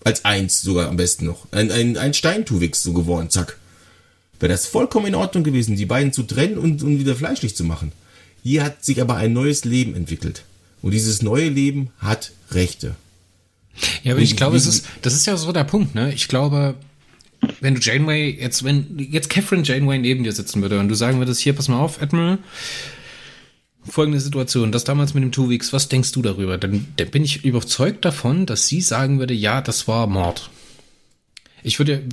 Als eins sogar am besten noch. Ein, ein, ein Steintuvix so geworden, zack. Wäre das vollkommen in Ordnung gewesen, die beiden zu trennen und, und wieder fleischlich zu machen. Hier hat sich aber ein neues Leben entwickelt. Und dieses neue Leben hat Rechte. Ja, aber ich glaube, es ist, das ist ja so der Punkt, ne? Ich glaube, wenn du Janeway, jetzt, wenn jetzt Catherine Janeway neben dir sitzen würde und du sagen würdest, hier, pass mal auf, Admiral, folgende Situation, das damals mit dem Two Weeks, was denkst du darüber? Dann, dann bin ich überzeugt davon, dass sie sagen würde, ja, das war Mord. Ich würde,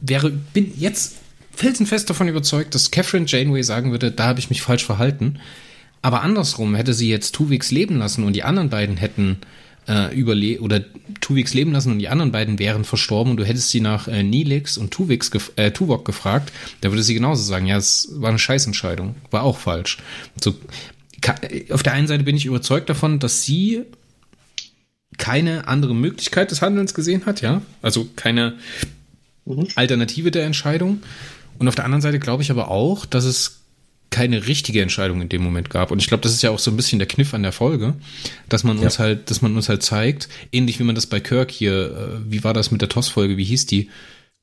wäre, bin jetzt felsenfest davon überzeugt, dass Catherine Janeway sagen würde, da habe ich mich falsch verhalten. Aber andersrum, hätte sie jetzt Weeks leben lassen und die anderen beiden hätten äh, überle oder Tuvix leben lassen und die anderen beiden wären verstorben und du hättest sie nach äh, Nilix und Tuvix gef äh, Tuvok gefragt, da würde sie genauso sagen, ja, es war eine Scheißentscheidung, war auch falsch. So, auf der einen Seite bin ich überzeugt davon, dass sie keine andere Möglichkeit des Handelns gesehen hat, ja, also keine mhm. Alternative der Entscheidung. Und auf der anderen Seite glaube ich aber auch, dass es keine richtige Entscheidung in dem Moment gab. Und ich glaube, das ist ja auch so ein bisschen der Kniff an der Folge, dass man uns ja. halt, dass man uns halt zeigt, ähnlich wie man das bei Kirk hier, äh, wie war das mit der TOS-Folge, wie hieß die?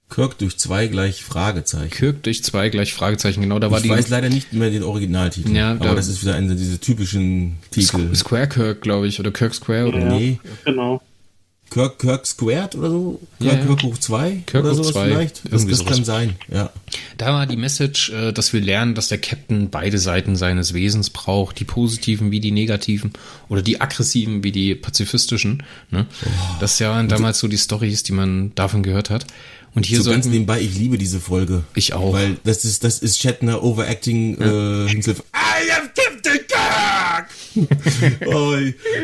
Kirk durch zwei gleich Fragezeichen. Kirk durch zwei gleich Fragezeichen, genau, da war ich die. Ich weiß leider nicht mehr den Originaltitel. Ja, aber das ist wieder einer dieser typischen Titel. Square Kirk, glaube ich, oder Kirk Square, oder? Ja, nee. Genau. Kirk, Kirk Squared oder so? Kirk, ja, Kirk hoch 2 Kirk oder sowas zwei. vielleicht? Das, das kann sein, ja. Da war die Message, äh, dass wir lernen, dass der Captain beide Seiten seines Wesens braucht, die positiven wie die negativen oder die aggressiven wie die pazifistischen. Ne? Oh. Das ja damals so die Stories, die man davon gehört hat. Und hier so ganz nebenbei, ich liebe diese Folge. Ich auch. Weil das ist, das ist Shatner Overacting ja. äh, himself. I am Captain Kirk! oh,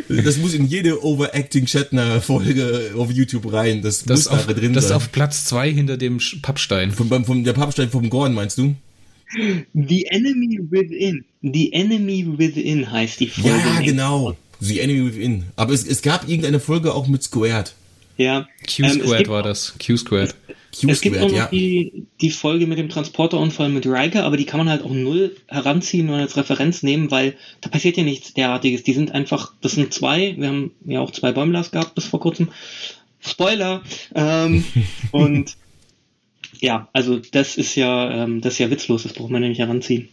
das muss in jede Overacting Shatner Folge auf YouTube rein. Das, das muss auf, da drin das sein. Das auf Platz zwei hinter dem Pappstein. Vom, vom, der Pappstein vom Gorn, meinst du? The Enemy Within. The Enemy Within heißt die Folge. Ja, genau. The Enemy Within. Aber es, es gab irgendeine Folge auch mit Squared. Ja. Q-Squared ähm, war das. Q-Squared. Es gibt auch noch ja. die, die Folge mit dem Transporterunfall mit Riker, aber die kann man halt auch null heranziehen und als Referenz nehmen, weil da passiert ja nichts derartiges. Die sind einfach, das sind zwei, wir haben ja auch zwei Bäumlers gehabt bis vor kurzem. Spoiler! Ähm, und ja, also das ist ja, ähm, das ist ja witzlos, das braucht man ja nicht heranziehen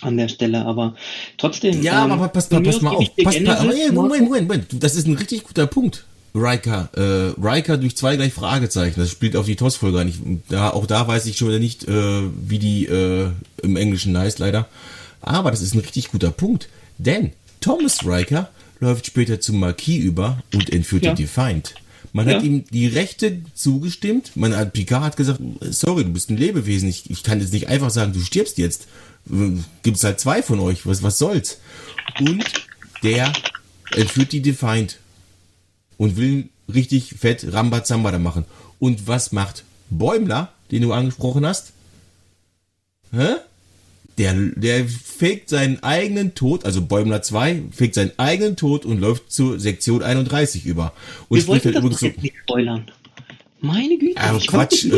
an der Stelle, aber trotzdem. Ja, ähm, aber pass, pass, pass mal auf. Pass, pass, aber, Moment, Moment, Moment, das ist ein richtig guter Punkt. Riker. Äh, Riker durch zwei gleich Fragezeichen. Das spielt auf die TOS-Folge an. da, auch da weiß ich schon wieder nicht, äh, wie die äh, im Englischen heißt, leider. Aber das ist ein richtig guter Punkt. Denn Thomas Riker läuft später zum Marquis über und entführt ja. den Defiant. Man ja. hat ihm die Rechte zugestimmt. Man hat, Picard hat gesagt, sorry, du bist ein Lebewesen. Ich, ich kann jetzt nicht einfach sagen, du stirbst jetzt. Gibt es halt zwei von euch. Was, was soll's? Und der entführt die Defiant und will richtig fett Rambazamba da machen. Und was macht Bäumler, den du angesprochen hast? Hä? Der, der fegt seinen eigenen Tod, also Bäumler 2, fegt seinen eigenen Tod und läuft zur Sektion 31 über. Und Wir spricht halt übrigens. Nicht spoilern. Meine Güte. Aber Quatsch. Äh,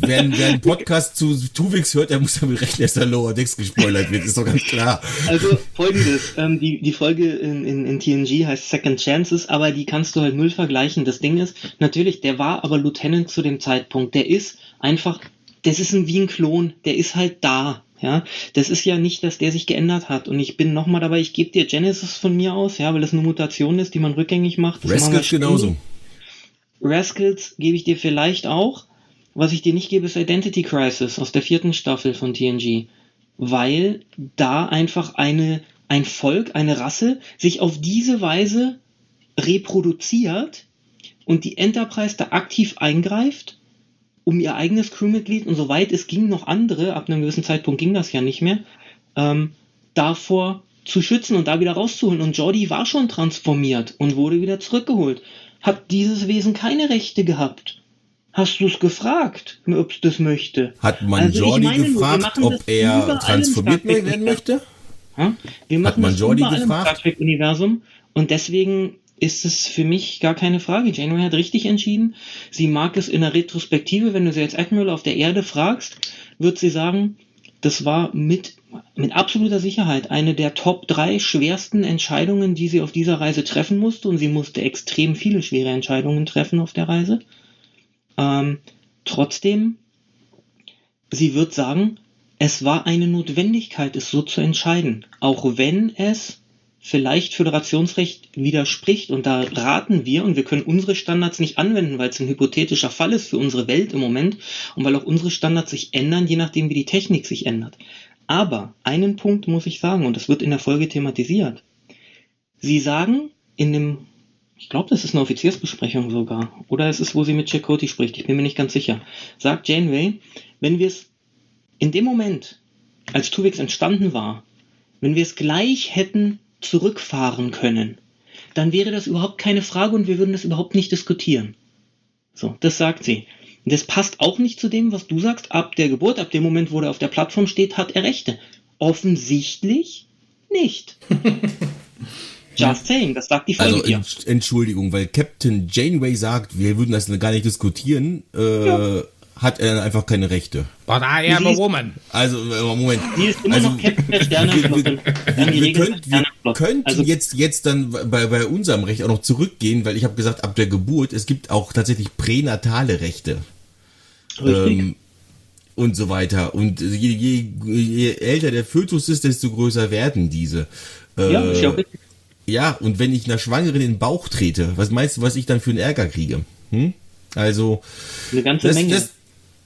wer, wer einen Podcast zu Tuvix hört, der muss damit rechnen, dass der Lower Decks gespoilert wird. Ist doch ganz klar. Also folgendes. Ähm, die, die Folge in, in, in TNG heißt Second Chances, aber die kannst du halt null vergleichen. Das Ding ist, natürlich, der war aber Lieutenant zu dem Zeitpunkt. Der ist einfach, das ist ein, wie ein Klon. Der ist halt da. Ja, das ist ja nicht, dass der sich geändert hat. Und ich bin nochmal dabei, ich gebe dir Genesis von mir aus, ja, weil das eine Mutation ist, die man rückgängig macht. Das Rescue genauso. Rascals gebe ich dir vielleicht auch. Was ich dir nicht gebe, ist Identity Crisis aus der vierten Staffel von TNG. Weil da einfach eine, ein Volk, eine Rasse sich auf diese Weise reproduziert und die Enterprise da aktiv eingreift, um ihr eigenes Crewmitglied und soweit es ging noch andere, ab einem gewissen Zeitpunkt ging das ja nicht mehr, ähm, davor zu schützen und da wieder rauszuholen. Und Jordi war schon transformiert und wurde wieder zurückgeholt. Hat dieses Wesen keine Rechte gehabt? Hast du es gefragt, ob es das möchte? Hat man also Jordi meine, gefragt, ob er transformiert werden möchte? Ja? Wir machen Hat man das Jordi gefragt? Im Universum und deswegen ist es für mich gar keine Frage. Janeway hat richtig entschieden. Sie mag es in der Retrospektive, wenn du sie als Admiral auf der Erde fragst, wird sie sagen, das war mit, mit absoluter Sicherheit eine der Top drei schwersten Entscheidungen, die sie auf dieser Reise treffen musste. Und sie musste extrem viele schwere Entscheidungen treffen auf der Reise. Ähm, trotzdem, sie wird sagen, es war eine Notwendigkeit, es so zu entscheiden. Auch wenn es vielleicht Föderationsrecht widerspricht. Und da raten wir, und wir können unsere Standards nicht anwenden, weil es ein hypothetischer Fall ist für unsere Welt im Moment und weil auch unsere Standards sich ändern, je nachdem, wie die Technik sich ändert. Aber einen Punkt muss ich sagen, und das wird in der Folge thematisiert. Sie sagen in dem, ich glaube, das ist eine Offiziersbesprechung sogar, oder es ist, wo sie mit Chakoti spricht, ich bin mir nicht ganz sicher, sagt Janeway, wenn wir es in dem Moment, als Tuvix entstanden war, wenn wir es gleich hätten zurückfahren können, dann wäre das überhaupt keine Frage und wir würden das überhaupt nicht diskutieren. So, das sagt sie. Und das passt auch nicht zu dem, was du sagst. Ab der Geburt, ab dem Moment, wo er auf der Plattform steht, hat er Rechte. Offensichtlich nicht. Just saying, das sagt die Folge Also Entschuldigung, weil Captain Janeway sagt, wir würden das gar nicht diskutieren. Äh, ja hat er einfach keine Rechte. But I am a woman. Also, äh, Moment. Die ist immer also, noch Captain der Sternenflotte. Wir, wir, wir, könnt, wir könnten also, jetzt, jetzt dann bei, bei unserem Recht auch noch zurückgehen, weil ich habe gesagt, ab der Geburt, es gibt auch tatsächlich pränatale Rechte. Richtig. Ähm, und so weiter. Und je, je, je älter der Fötus ist, desto größer werden diese. Äh, ja, ist ja richtig. Ja, und wenn ich einer Schwangeren in den Bauch trete, was meinst du, was ich dann für einen Ärger kriege? Hm? Also, eine ganze das, Menge. Das,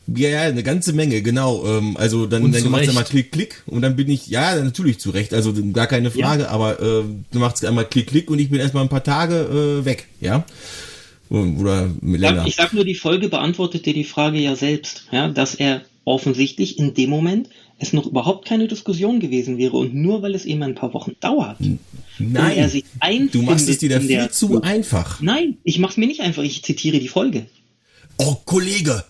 ja, ja, eine ganze Menge, genau. Ähm, also dann, dann macht es mal Klick, Klick und dann bin ich, ja, natürlich zu Recht, also gar keine Frage, ja. aber äh, du machst einmal Klick, Klick und ich bin erstmal ein paar Tage äh, weg, ja. Oder länger. Ich sag nur, die Folge beantwortet dir die Frage ja selbst, ja, dass er offensichtlich in dem Moment es noch überhaupt keine Diskussion gewesen wäre und nur weil es eben ein paar Wochen dauert. Nein, du machst es dir da viel zu einfach. Nein, ich mach's mir nicht einfach, ich zitiere die Folge. Oh, Kollege,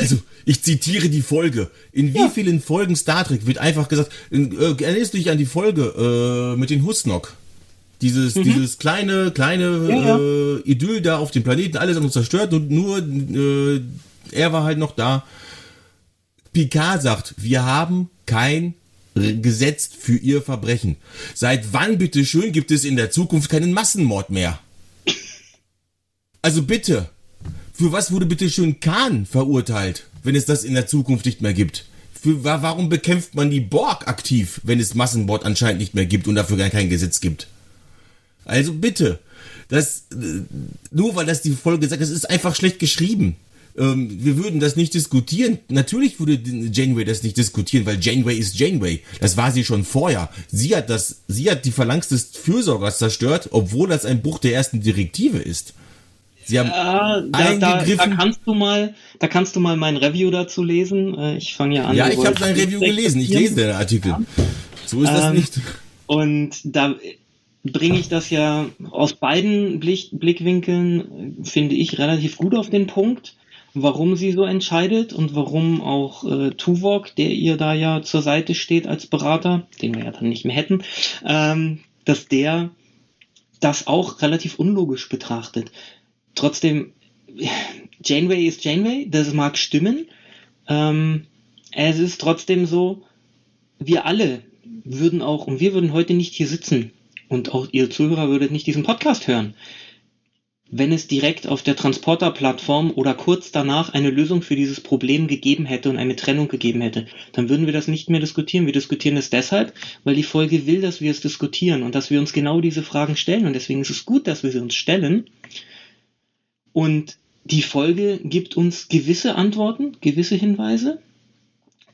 also, ich zitiere die Folge. In wie ja. vielen Folgen Star Trek wird einfach gesagt, äh, erinnerst du dich an die Folge äh, mit den Husnok? Dieses, mhm. dieses kleine, kleine ja. Äh, Idyll da auf dem Planeten, alles haben uns zerstört und nur äh, er war halt noch da. Picard sagt, wir haben kein Gesetz für ihr Verbrechen. Seit wann, bitteschön, gibt es in der Zukunft keinen Massenmord mehr? Also bitte. Für was wurde bitte schön Kahn verurteilt, wenn es das in der Zukunft nicht mehr gibt? Für, warum bekämpft man die Borg aktiv, wenn es Massenbord anscheinend nicht mehr gibt und dafür gar kein Gesetz gibt? Also bitte, das, äh, nur weil das die Folge sagt, das ist einfach schlecht geschrieben. Ähm, wir würden das nicht diskutieren. Natürlich würde Janeway das nicht diskutieren, weil Janeway ist Janeway. Das war sie schon vorher. Sie hat das, sie hat die Phalanx des Fürsorgers zerstört, obwohl das ein Bruch der ersten Direktive ist. Sie haben ja, da, da, da, kannst du mal, da kannst du mal mein Review dazu lesen. Äh, ich fange ja an. Ja, ich habe dein Review gelesen. Ich lese den Artikel. So ist ähm, das nicht. Und da bringe ich das ja aus beiden Blick, Blickwinkeln, finde ich, relativ gut auf den Punkt, warum sie so entscheidet und warum auch äh, Tuvok, der ihr da ja zur Seite steht als Berater, den wir ja dann nicht mehr hätten, ähm, dass der das auch relativ unlogisch betrachtet trotzdem, Janeway ist Janeway, das mag stimmen. Ähm, es ist trotzdem so, wir alle würden auch, und wir würden heute nicht hier sitzen und auch ihr Zuhörer würdet nicht diesen Podcast hören, wenn es direkt auf der Transporter-Plattform oder kurz danach eine Lösung für dieses Problem gegeben hätte und eine Trennung gegeben hätte, dann würden wir das nicht mehr diskutieren. Wir diskutieren es deshalb, weil die Folge will, dass wir es diskutieren und dass wir uns genau diese Fragen stellen. Und deswegen ist es gut, dass wir sie uns stellen und die Folge gibt uns gewisse Antworten, gewisse Hinweise.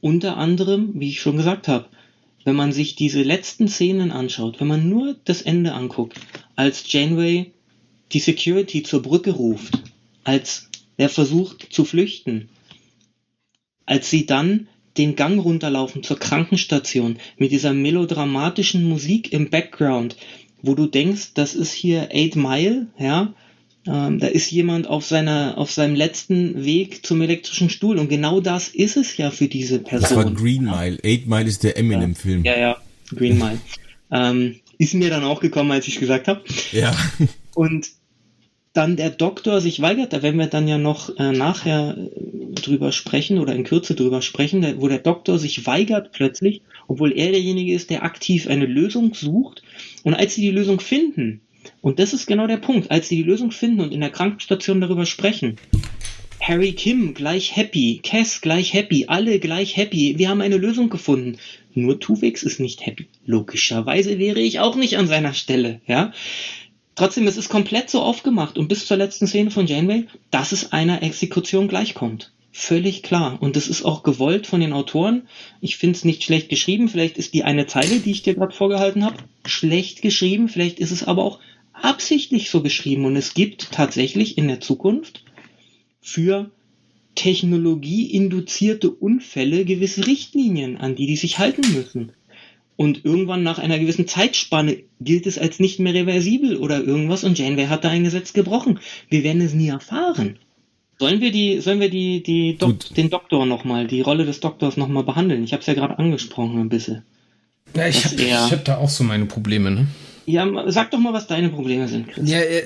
Unter anderem, wie ich schon gesagt habe, wenn man sich diese letzten Szenen anschaut, wenn man nur das Ende anguckt, als Janeway die Security zur Brücke ruft, als er versucht zu flüchten, als sie dann den Gang runterlaufen zur Krankenstation mit dieser melodramatischen Musik im Background, wo du denkst, das ist hier Eight Mile, ja, ähm, da ist jemand auf seiner, auf seinem letzten Weg zum elektrischen Stuhl und genau das ist es ja für diese Person. Das war Green Mile. Eight Mile ist der Eminem-Film. Ja, ja, Green Mile. ähm, ist mir dann auch gekommen, als ich gesagt habe. Ja. Und dann der Doktor sich weigert, da werden wir dann ja noch äh, nachher äh, drüber sprechen oder in Kürze drüber sprechen, wo der Doktor sich weigert plötzlich, obwohl er derjenige ist, der aktiv eine Lösung sucht. Und als sie die Lösung finden, und das ist genau der Punkt, als sie die Lösung finden und in der Krankenstation darüber sprechen, Harry Kim gleich happy, Cass gleich happy, alle gleich happy, wir haben eine Lösung gefunden. Nur Tuvix ist nicht happy. Logischerweise wäre ich auch nicht an seiner Stelle, ja. Trotzdem, es ist komplett so aufgemacht und bis zur letzten Szene von Janeway, dass es einer Exekution gleichkommt. Völlig klar. Und das ist auch gewollt von den Autoren. Ich finde es nicht schlecht geschrieben. Vielleicht ist die eine Zeile, die ich dir gerade vorgehalten habe, schlecht geschrieben. Vielleicht ist es aber auch absichtlich so geschrieben. Und es gibt tatsächlich in der Zukunft für technologieinduzierte Unfälle gewisse Richtlinien, an die die sich halten müssen. Und irgendwann nach einer gewissen Zeitspanne gilt es als nicht mehr reversibel oder irgendwas und Janeway hat da ein Gesetz gebrochen. Wir werden es nie erfahren. Sollen wir die, sollen wir die, die Dok den Doktor nochmal, die Rolle des Doktors nochmal behandeln? Ich habe es ja gerade angesprochen ein bisschen. Ja, ich habe hab da auch so meine Probleme, ne? Ja, sag doch mal, was deine Probleme sind, Chris. Ja, er,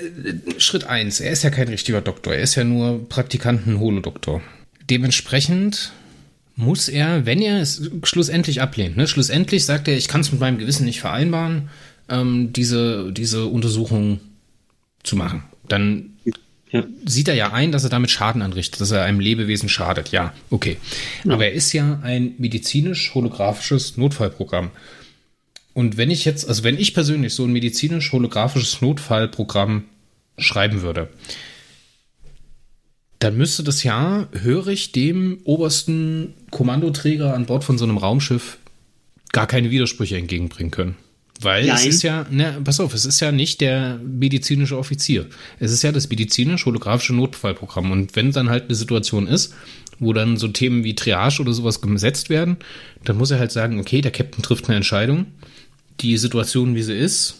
Schritt eins. Er ist ja kein richtiger Doktor. Er ist ja nur Praktikanten-Holodoktor. Dementsprechend muss er, wenn er es schlussendlich ablehnt, ne, schlussendlich sagt er, ich kann es mit meinem Gewissen nicht vereinbaren, ähm, diese, diese Untersuchung zu machen. Dann ja. sieht er ja ein, dass er damit Schaden anrichtet, dass er einem Lebewesen schadet. Ja, okay. Ja. Aber er ist ja ein medizinisch-holographisches Notfallprogramm. Und wenn ich jetzt, also wenn ich persönlich so ein medizinisch-holographisches Notfallprogramm schreiben würde, dann müsste das ja hörig dem obersten Kommandoträger an Bord von so einem Raumschiff gar keine Widersprüche entgegenbringen können. Weil Nein. es ist ja, ne, pass auf, es ist ja nicht der medizinische Offizier. Es ist ja das medizinisch-holographische Notfallprogramm. Und wenn dann halt eine Situation ist, wo dann so Themen wie Triage oder sowas gesetzt werden, dann muss er halt sagen, okay, der Captain trifft eine Entscheidung, die Situation, wie sie ist,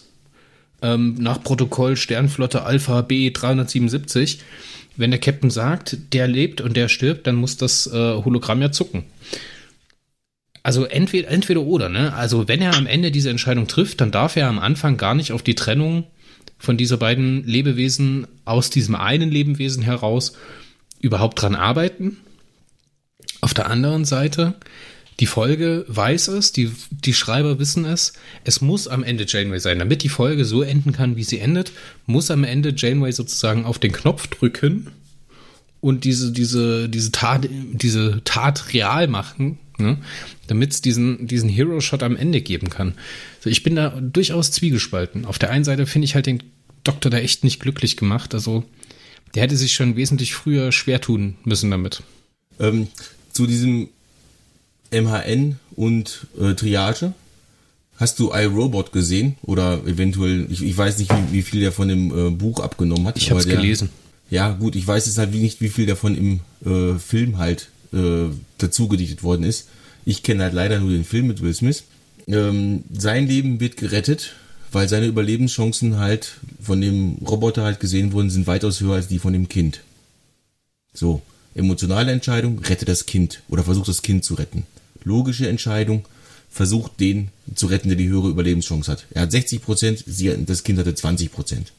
ähm, nach Protokoll Sternflotte Alpha B 377 wenn der Captain sagt, der lebt und der stirbt, dann muss das äh, Hologramm ja zucken. Also entweder, entweder oder, ne? Also wenn er am Ende diese Entscheidung trifft, dann darf er am Anfang gar nicht auf die Trennung von dieser beiden Lebewesen aus diesem einen Lebewesen heraus überhaupt dran arbeiten. Auf der anderen Seite die Folge weiß es, die, die Schreiber wissen es. Es muss am Ende Janeway sein. Damit die Folge so enden kann, wie sie endet, muss am Ende Janeway sozusagen auf den Knopf drücken und diese, diese, diese Tat, diese Tat real machen, ne? damit es diesen, diesen Hero-Shot am Ende geben kann. Also ich bin da durchaus zwiegespalten. Auf der einen Seite finde ich halt den Doktor da echt nicht glücklich gemacht. Also der hätte sich schon wesentlich früher schwer tun müssen damit. Ähm, zu diesem MHN und äh, Triage. Hast du iRobot gesehen? Oder eventuell, ich, ich weiß nicht, wie, wie viel der von dem äh, Buch abgenommen hat. Ich habe es gelesen. Ja, gut, ich weiß jetzt halt nicht, wie viel davon im äh, Film halt äh, dazu gedichtet worden ist. Ich kenne halt leider nur den Film mit Will Smith. Ähm, sein Leben wird gerettet, weil seine Überlebenschancen halt von dem Roboter halt gesehen wurden, sind weitaus höher als die von dem Kind. So, emotionale Entscheidung, rette das Kind oder versuch das Kind zu retten logische Entscheidung, versucht den zu retten, der die höhere Überlebenschance hat. Er hat 60 Prozent, das Kind hatte 20 Prozent.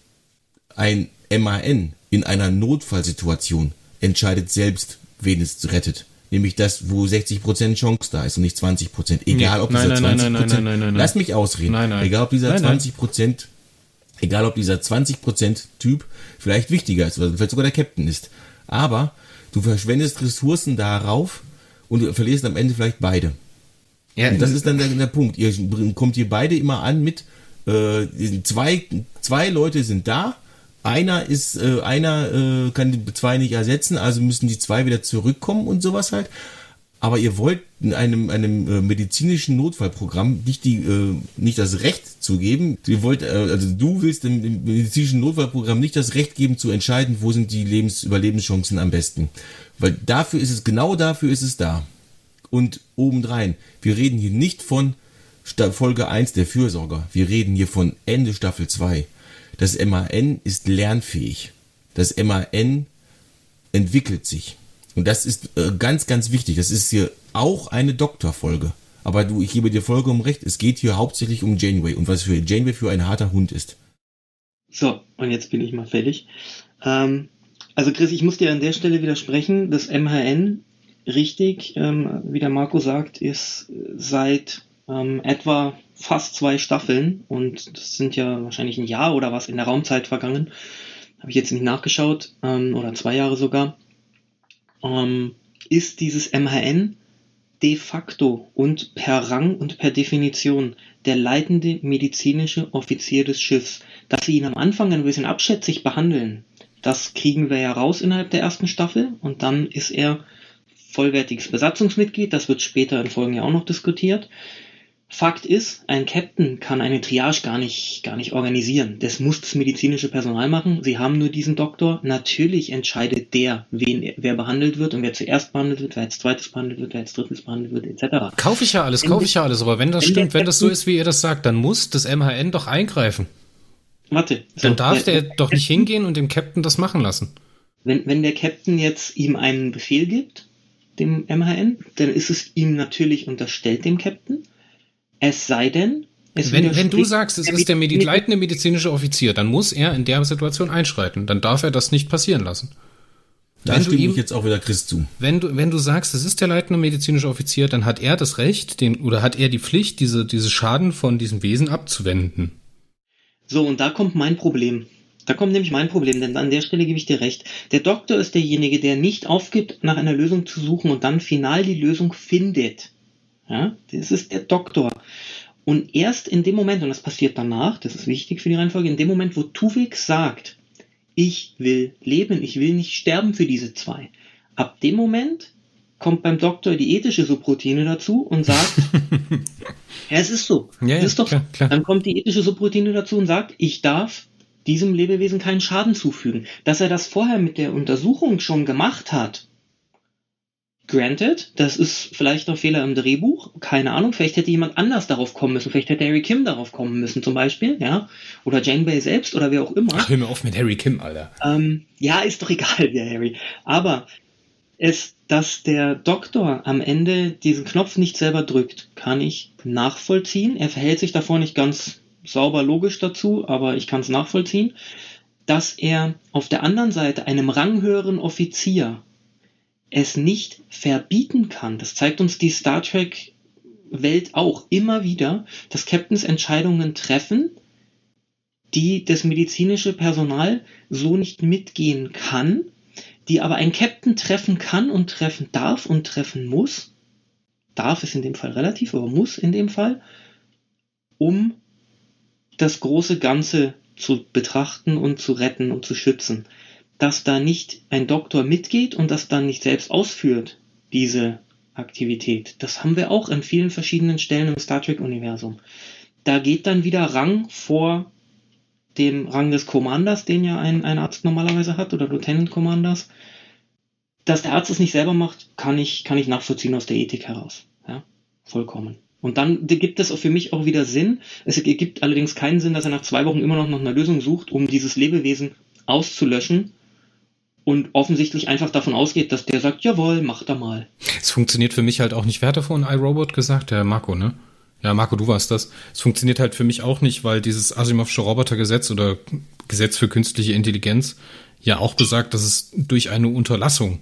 Ein MAN in einer Notfallsituation entscheidet selbst, wen es rettet. Nämlich das, wo 60 Prozent Chance da ist und nicht 20 Prozent. Egal, ob dieser 20 Prozent, lass mich ausreden. Nein, nein. Egal, ob dieser 20 Prozent, egal, ob dieser 20 Prozent Typ vielleicht wichtiger ist oder vielleicht sogar der Captain ist. Aber du verschwendest Ressourcen darauf, und du verlierst am Ende vielleicht beide. Ja, und das ist dann der, der Punkt. Ihr kommt hier beide immer an mit, äh, zwei, zwei Leute sind da, einer ist, äh, einer äh, kann die zwei nicht ersetzen, also müssen die zwei wieder zurückkommen und sowas halt. Aber ihr wollt in einem, einem äh, medizinischen Notfallprogramm nicht die, äh, nicht das Recht zu geben. Ihr wollt, äh, also du willst dem, dem medizinischen Notfallprogramm nicht das Recht geben zu entscheiden, wo sind die Lebens Überlebenschancen am besten. Weil dafür ist es, genau dafür ist es da. Und obendrein, wir reden hier nicht von Folge 1 der Fürsorger. Wir reden hier von Ende Staffel 2. Das MAN ist lernfähig. Das MAN entwickelt sich. Und das ist äh, ganz, ganz wichtig. Das ist hier auch eine Doktorfolge. Aber du, ich gebe dir vollkommen recht, es geht hier hauptsächlich um Janeway und was für Janeway für ein harter Hund ist. So, und jetzt bin ich mal fertig. Ähm, also Chris, ich muss dir an der Stelle widersprechen. Das MHN, richtig, ähm, wie der Marco sagt, ist seit ähm, etwa fast zwei Staffeln und das sind ja wahrscheinlich ein Jahr oder was in der Raumzeit vergangen. Habe ich jetzt nicht nachgeschaut, ähm, oder zwei Jahre sogar. Ähm, ist dieses MHN de facto und per Rang und per Definition der leitende medizinische Offizier des Schiffs. Dass sie ihn am Anfang ein bisschen abschätzig behandeln, das kriegen wir ja raus innerhalb der ersten Staffel und dann ist er vollwertiges Besatzungsmitglied. Das wird später in Folgen ja auch noch diskutiert. Fakt ist, ein Captain kann eine Triage gar nicht, gar nicht organisieren. Das muss das medizinische Personal machen. Sie haben nur diesen Doktor. Natürlich entscheidet der, wen, wer behandelt wird und wer zuerst behandelt wird, wer als zweites behandelt wird, wer als drittes behandelt wird, etc. Kaufe ich ja alles, kaufe ich ja alles. Aber wenn das wenn stimmt, wenn das so ist, wie ihr das sagt, dann muss das MHN doch eingreifen. Warte. So, dann darf der, der doch nicht hingehen und dem Captain das machen lassen. Wenn, wenn der Captain jetzt ihm einen Befehl gibt, dem MHN, dann ist es ihm natürlich unterstellt, dem Captain. Es sei denn, es wenn, wenn du sagst, es ist der Medi leitende medizinische Offizier, dann muss er in der Situation einschreiten. Dann darf er das nicht passieren lassen. Da wenn stimme ihm, ich jetzt auch wieder Chris zu. Wenn du, wenn du sagst, es ist der leitende medizinische Offizier, dann hat er das Recht, den, oder hat er die Pflicht, diese, diese Schaden von diesem Wesen abzuwenden. So, und da kommt mein Problem. Da kommt nämlich mein Problem, denn an der Stelle gebe ich dir recht. Der Doktor ist derjenige, der nicht aufgibt, nach einer Lösung zu suchen und dann final die Lösung findet. Ja, das ist der Doktor. Und erst in dem Moment, und das passiert danach, das ist wichtig für die Reihenfolge, in dem Moment, wo Tuvik sagt, ich will leben, ich will nicht sterben für diese zwei, ab dem Moment kommt beim Doktor die ethische Subroutine dazu und sagt, ja, es ist so. Ja, es ist doch, klar, klar. Dann kommt die ethische Subroutine dazu und sagt, ich darf diesem Lebewesen keinen Schaden zufügen. Dass er das vorher mit der Untersuchung schon gemacht hat, Granted, das ist vielleicht ein Fehler im Drehbuch, keine Ahnung, vielleicht hätte jemand anders darauf kommen müssen, vielleicht hätte Harry Kim darauf kommen müssen zum Beispiel, ja, oder Jane Bay selbst oder wer auch immer. Ach, hör mir auf mit Harry Kim, Alter. Ähm, ja, ist doch egal, wer Harry. Aber es, dass der Doktor am Ende diesen Knopf nicht selber drückt, kann ich nachvollziehen. Er verhält sich davor nicht ganz sauber logisch dazu, aber ich kann es nachvollziehen. Dass er auf der anderen Seite einem ranghöheren Offizier es nicht verbieten kann. Das zeigt uns die Star Trek Welt auch immer wieder, dass Captains Entscheidungen treffen, die das medizinische Personal so nicht mitgehen kann, die aber ein Captain treffen kann und treffen darf und treffen muss. Darf ist in dem Fall relativ, aber muss in dem Fall, um das große Ganze zu betrachten und zu retten und zu schützen dass da nicht ein Doktor mitgeht und das dann nicht selbst ausführt, diese Aktivität. Das haben wir auch an vielen verschiedenen Stellen im Star Trek-Universum. Da geht dann wieder Rang vor dem Rang des Commanders, den ja ein, ein Arzt normalerweise hat, oder Lieutenant Commanders. Dass der Arzt es nicht selber macht, kann ich, kann ich nachvollziehen aus der Ethik heraus. Ja, vollkommen. Und dann gibt es für mich auch wieder Sinn. Es ergibt allerdings keinen Sinn, dass er nach zwei Wochen immer noch nach einer Lösung sucht, um dieses Lebewesen auszulöschen und offensichtlich einfach davon ausgeht, dass der sagt, jawohl, mach da mal. Es funktioniert für mich halt auch nicht. Wer hat davon iRobot gesagt? Der Marco, ne? Ja, Marco, du warst das. Es funktioniert halt für mich auch nicht, weil dieses Asimovsche Robotergesetz oder Gesetz für künstliche Intelligenz ja auch besagt, dass es durch eine Unterlassung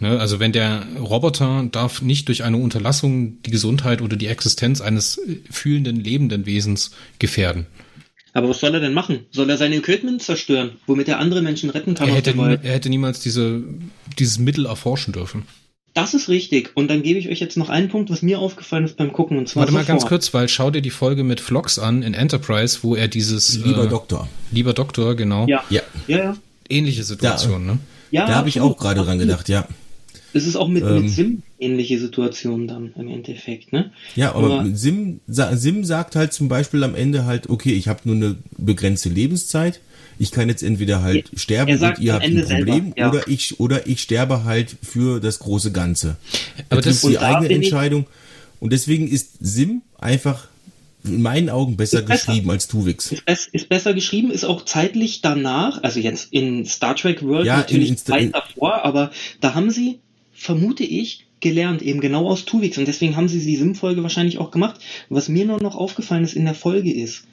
Ne, also wenn der Roboter darf nicht durch eine Unterlassung die Gesundheit oder die Existenz eines fühlenden, lebenden Wesens gefährden. Aber was soll er denn machen? Soll er sein Equipment zerstören, womit er andere Menschen retten kann? Er hätte, er hätte niemals diese, dieses Mittel erforschen dürfen. Das ist richtig. Und dann gebe ich euch jetzt noch einen Punkt, was mir aufgefallen ist beim Gucken. Und zwar Warte mal ganz kurz, weil schau dir die Folge mit Vlogs an in Enterprise, wo er dieses Lieber äh, Doktor. Lieber Doktor, genau. Ja. Ja. ja, ja. Ähnliche Situation, da, ne? Ja. Da habe ich auch gerade dran gedacht, ja. Es ist auch mit, ähm, mit Sim ähnliche Situation dann im Endeffekt, ne? Ja, aber, aber Sim, Sim sagt halt zum Beispiel am Ende halt, okay, ich habe nur eine begrenzte Lebenszeit ich kann jetzt entweder halt ja, sterben und ihr habt ein Problem ja. oder ich oder ich sterbe halt für das große Ganze. Aber das ist die eigene Entscheidung und deswegen ist Sim einfach in meinen Augen besser, besser. geschrieben als Tuvix. Ist, ist, besser geschrieben, ist auch zeitlich danach, also jetzt in Star Trek World ja, natürlich in, in, Zeit davor, aber da haben sie, vermute ich, gelernt, eben genau aus Tuvix und deswegen haben sie die Sim-Folge wahrscheinlich auch gemacht. was mir nur noch aufgefallen ist in der Folge ist,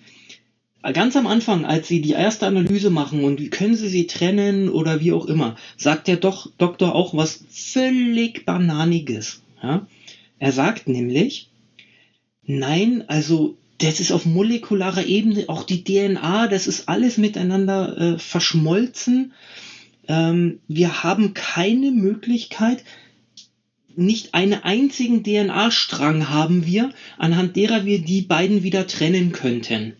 ganz am Anfang, als sie die erste Analyse machen und wie können sie sie trennen oder wie auch immer, sagt der doch, Doktor auch was völlig Bananiges. Ja? Er sagt nämlich, nein, also das ist auf molekularer Ebene, auch die DNA, das ist alles miteinander äh, verschmolzen. Ähm, wir haben keine Möglichkeit, nicht einen einzigen DNA-Strang haben wir, anhand derer wir die beiden wieder trennen könnten.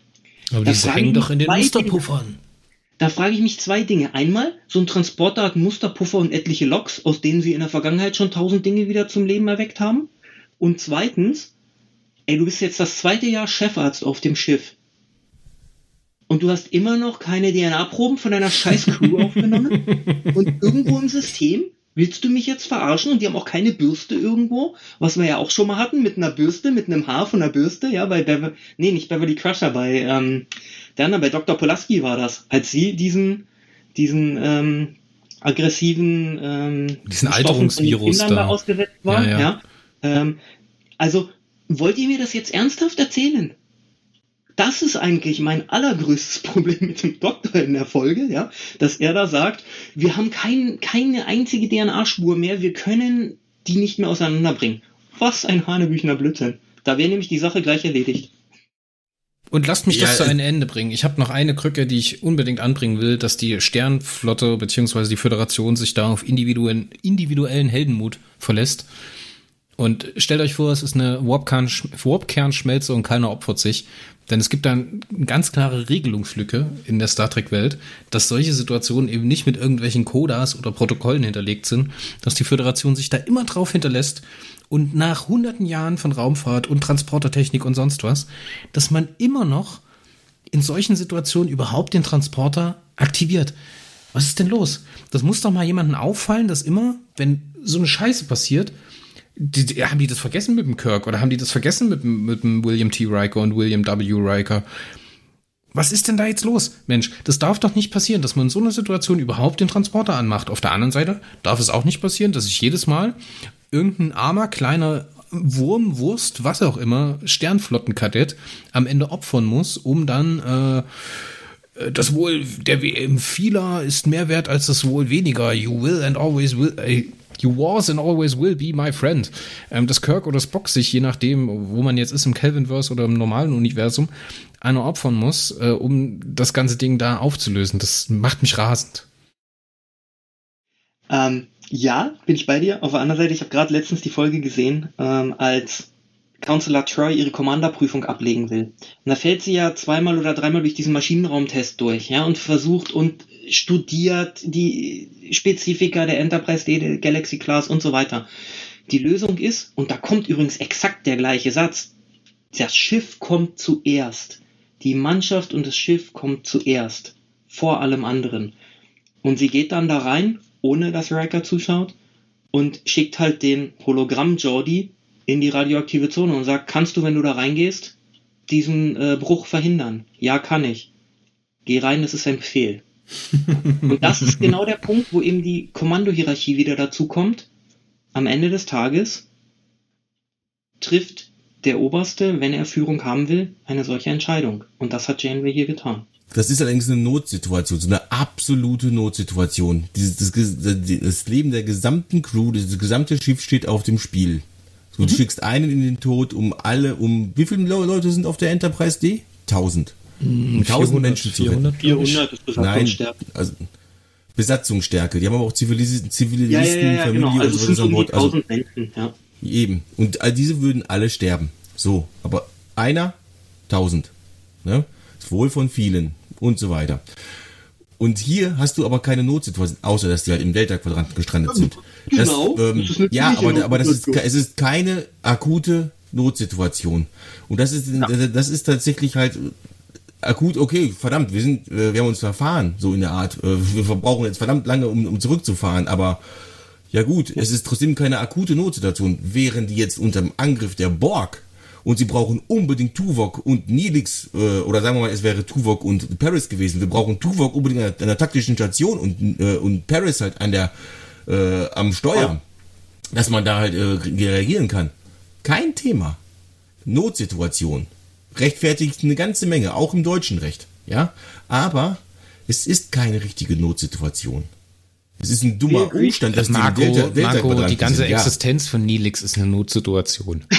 Aber die hängen doch in den Musterpuffern. Da frage ich mich zwei Dinge. Einmal, so ein Transporter hat Musterpuffer und etliche Loks, aus denen sie in der Vergangenheit schon tausend Dinge wieder zum Leben erweckt haben. Und zweitens, ey, du bist jetzt das zweite Jahr Chefarzt auf dem Schiff. Und du hast immer noch keine DNA-Proben von deiner scheiß Crew aufgenommen. Und irgendwo im System Willst du mich jetzt verarschen? Und die haben auch keine Bürste irgendwo, was wir ja auch schon mal hatten, mit einer Bürste, mit einem Haar von einer Bürste, ja, bei Beverly, nee, nicht Beverly Crusher, bei, ähm, der andere, bei Dr. Polaski war das, als sie diesen, diesen, ähm, aggressiven, ähm, diesen Alterungsvirus da. da ausgesetzt war, ja. ja. ja. Ähm, also, wollt ihr mir das jetzt ernsthaft erzählen? Das ist eigentlich mein allergrößtes Problem mit dem Doktor in der Folge, ja, dass er da sagt, wir haben kein, keine einzige DNA-Spur mehr, wir können die nicht mehr auseinanderbringen. Was ein Hanebüchner Blödsinn. Da wäre nämlich die Sache gleich erledigt. Und lasst mich ja, das zu einem Ende bringen. Ich habe noch eine Krücke, die ich unbedingt anbringen will, dass die Sternflotte bzw. die Föderation sich da auf individuellen, individuellen Heldenmut verlässt. Und stellt euch vor, es ist eine Warp-Kernschmelze und keiner opfert sich. Denn es gibt da eine ganz klare Regelungslücke in der Star Trek-Welt, dass solche Situationen eben nicht mit irgendwelchen Codas oder Protokollen hinterlegt sind, dass die Föderation sich da immer drauf hinterlässt und nach hunderten Jahren von Raumfahrt und Transportertechnik und sonst was, dass man immer noch in solchen Situationen überhaupt den Transporter aktiviert. Was ist denn los? Das muss doch mal jemandem auffallen, dass immer, wenn so eine Scheiße passiert, die, die, haben die das vergessen mit dem Kirk oder haben die das vergessen mit, mit dem William T. Riker und William W. Riker? Was ist denn da jetzt los? Mensch, das darf doch nicht passieren, dass man in so einer Situation überhaupt den Transporter anmacht. Auf der anderen Seite darf es auch nicht passieren, dass ich jedes Mal irgendein armer, kleiner Wurm, Wurst, was auch immer, Sternflottenkadett am Ende opfern muss, um dann äh, das Wohl der WM vieler ist mehr wert als das Wohl weniger. You will and always will. Ey, You was and always will be my friend. Ähm, dass Kirk oder Spock sich, je nachdem, wo man jetzt ist, im Kelvinverse oder im normalen Universum, einer opfern muss, äh, um das ganze Ding da aufzulösen. Das macht mich rasend. Ähm, ja, bin ich bei dir. Auf der anderen Seite, ich habe gerade letztens die Folge gesehen, ähm, als Counselor Troy ihre Commanderprüfung ablegen will. Und da fällt sie ja zweimal oder dreimal durch diesen Maschinenraumtest durch, ja, und versucht und studiert die Spezifika der Enterprise D, der Galaxy Class und so weiter. Die Lösung ist, und da kommt übrigens exakt der gleiche Satz, das Schiff kommt zuerst. Die Mannschaft und das Schiff kommt zuerst. Vor allem anderen. Und sie geht dann da rein, ohne dass Riker zuschaut, und schickt halt den Hologramm Jordi in die radioaktive Zone und sagt, kannst du, wenn du da reingehst, diesen äh, Bruch verhindern? Ja, kann ich. Geh rein, das ist ein Befehl. Und das ist genau der Punkt, wo eben die Kommandohierarchie wieder dazu kommt. Am Ende des Tages trifft der Oberste, wenn er Führung haben will, eine solche Entscheidung. Und das hat Janeway hier getan. Das ist allerdings eine Notsituation, so eine absolute Notsituation. Dieses, das, das Leben der gesamten Crew, das gesamte Schiff steht auf dem Spiel. So, mhm. Du schickst einen in den Tod, um alle, um wie viele Leute sind auf der Enterprise D? Tausend. Um tausend Menschen zu 400, 400 ist Nein, also Besatzungsstärke. Die haben aber auch Zivilis Zivilisten, Ja, ja, ja, ja Familie genau. Also und so weiter um. Also 1000 Menschen, ja. Eben. Und all diese würden alle sterben. So. Aber einer, tausend. Ne? Das Wohl von vielen. Und so weiter. Und hier hast du aber keine Notsituation, außer dass die halt im Delta-Quadranten gestrandet sind. Genau. Das, ähm, Das ja, aber, aber das ist, es ist keine akute Notsituation. Und das ist, das ist tatsächlich halt akut, okay, verdammt, wir sind, äh, wir haben uns verfahren, so in der Art. Äh, Wir verbrauchen jetzt verdammt lange, um, um zurückzufahren, aber ja gut, es ist trotzdem keine akute Notsituation. Wären die jetzt unter dem Angriff der Borg und sie brauchen unbedingt Tuvok und Nilix, äh, oder sagen wir mal, es wäre Tuvok und Paris gewesen. Wir brauchen Tuvok unbedingt an einer taktischen Station und, äh, und Paris halt an der, äh, am Steuer, dass man da halt äh, reagieren kann. Kein Thema. Notsituation. Rechtfertigt eine ganze Menge, auch im deutschen Recht. Ja, aber es ist keine richtige Notsituation. Es ist ein dummer Umstand, dass Marco, die Delta, Delta Marco die ganze sind. Ja. Existenz von Nilix ist eine Notsituation.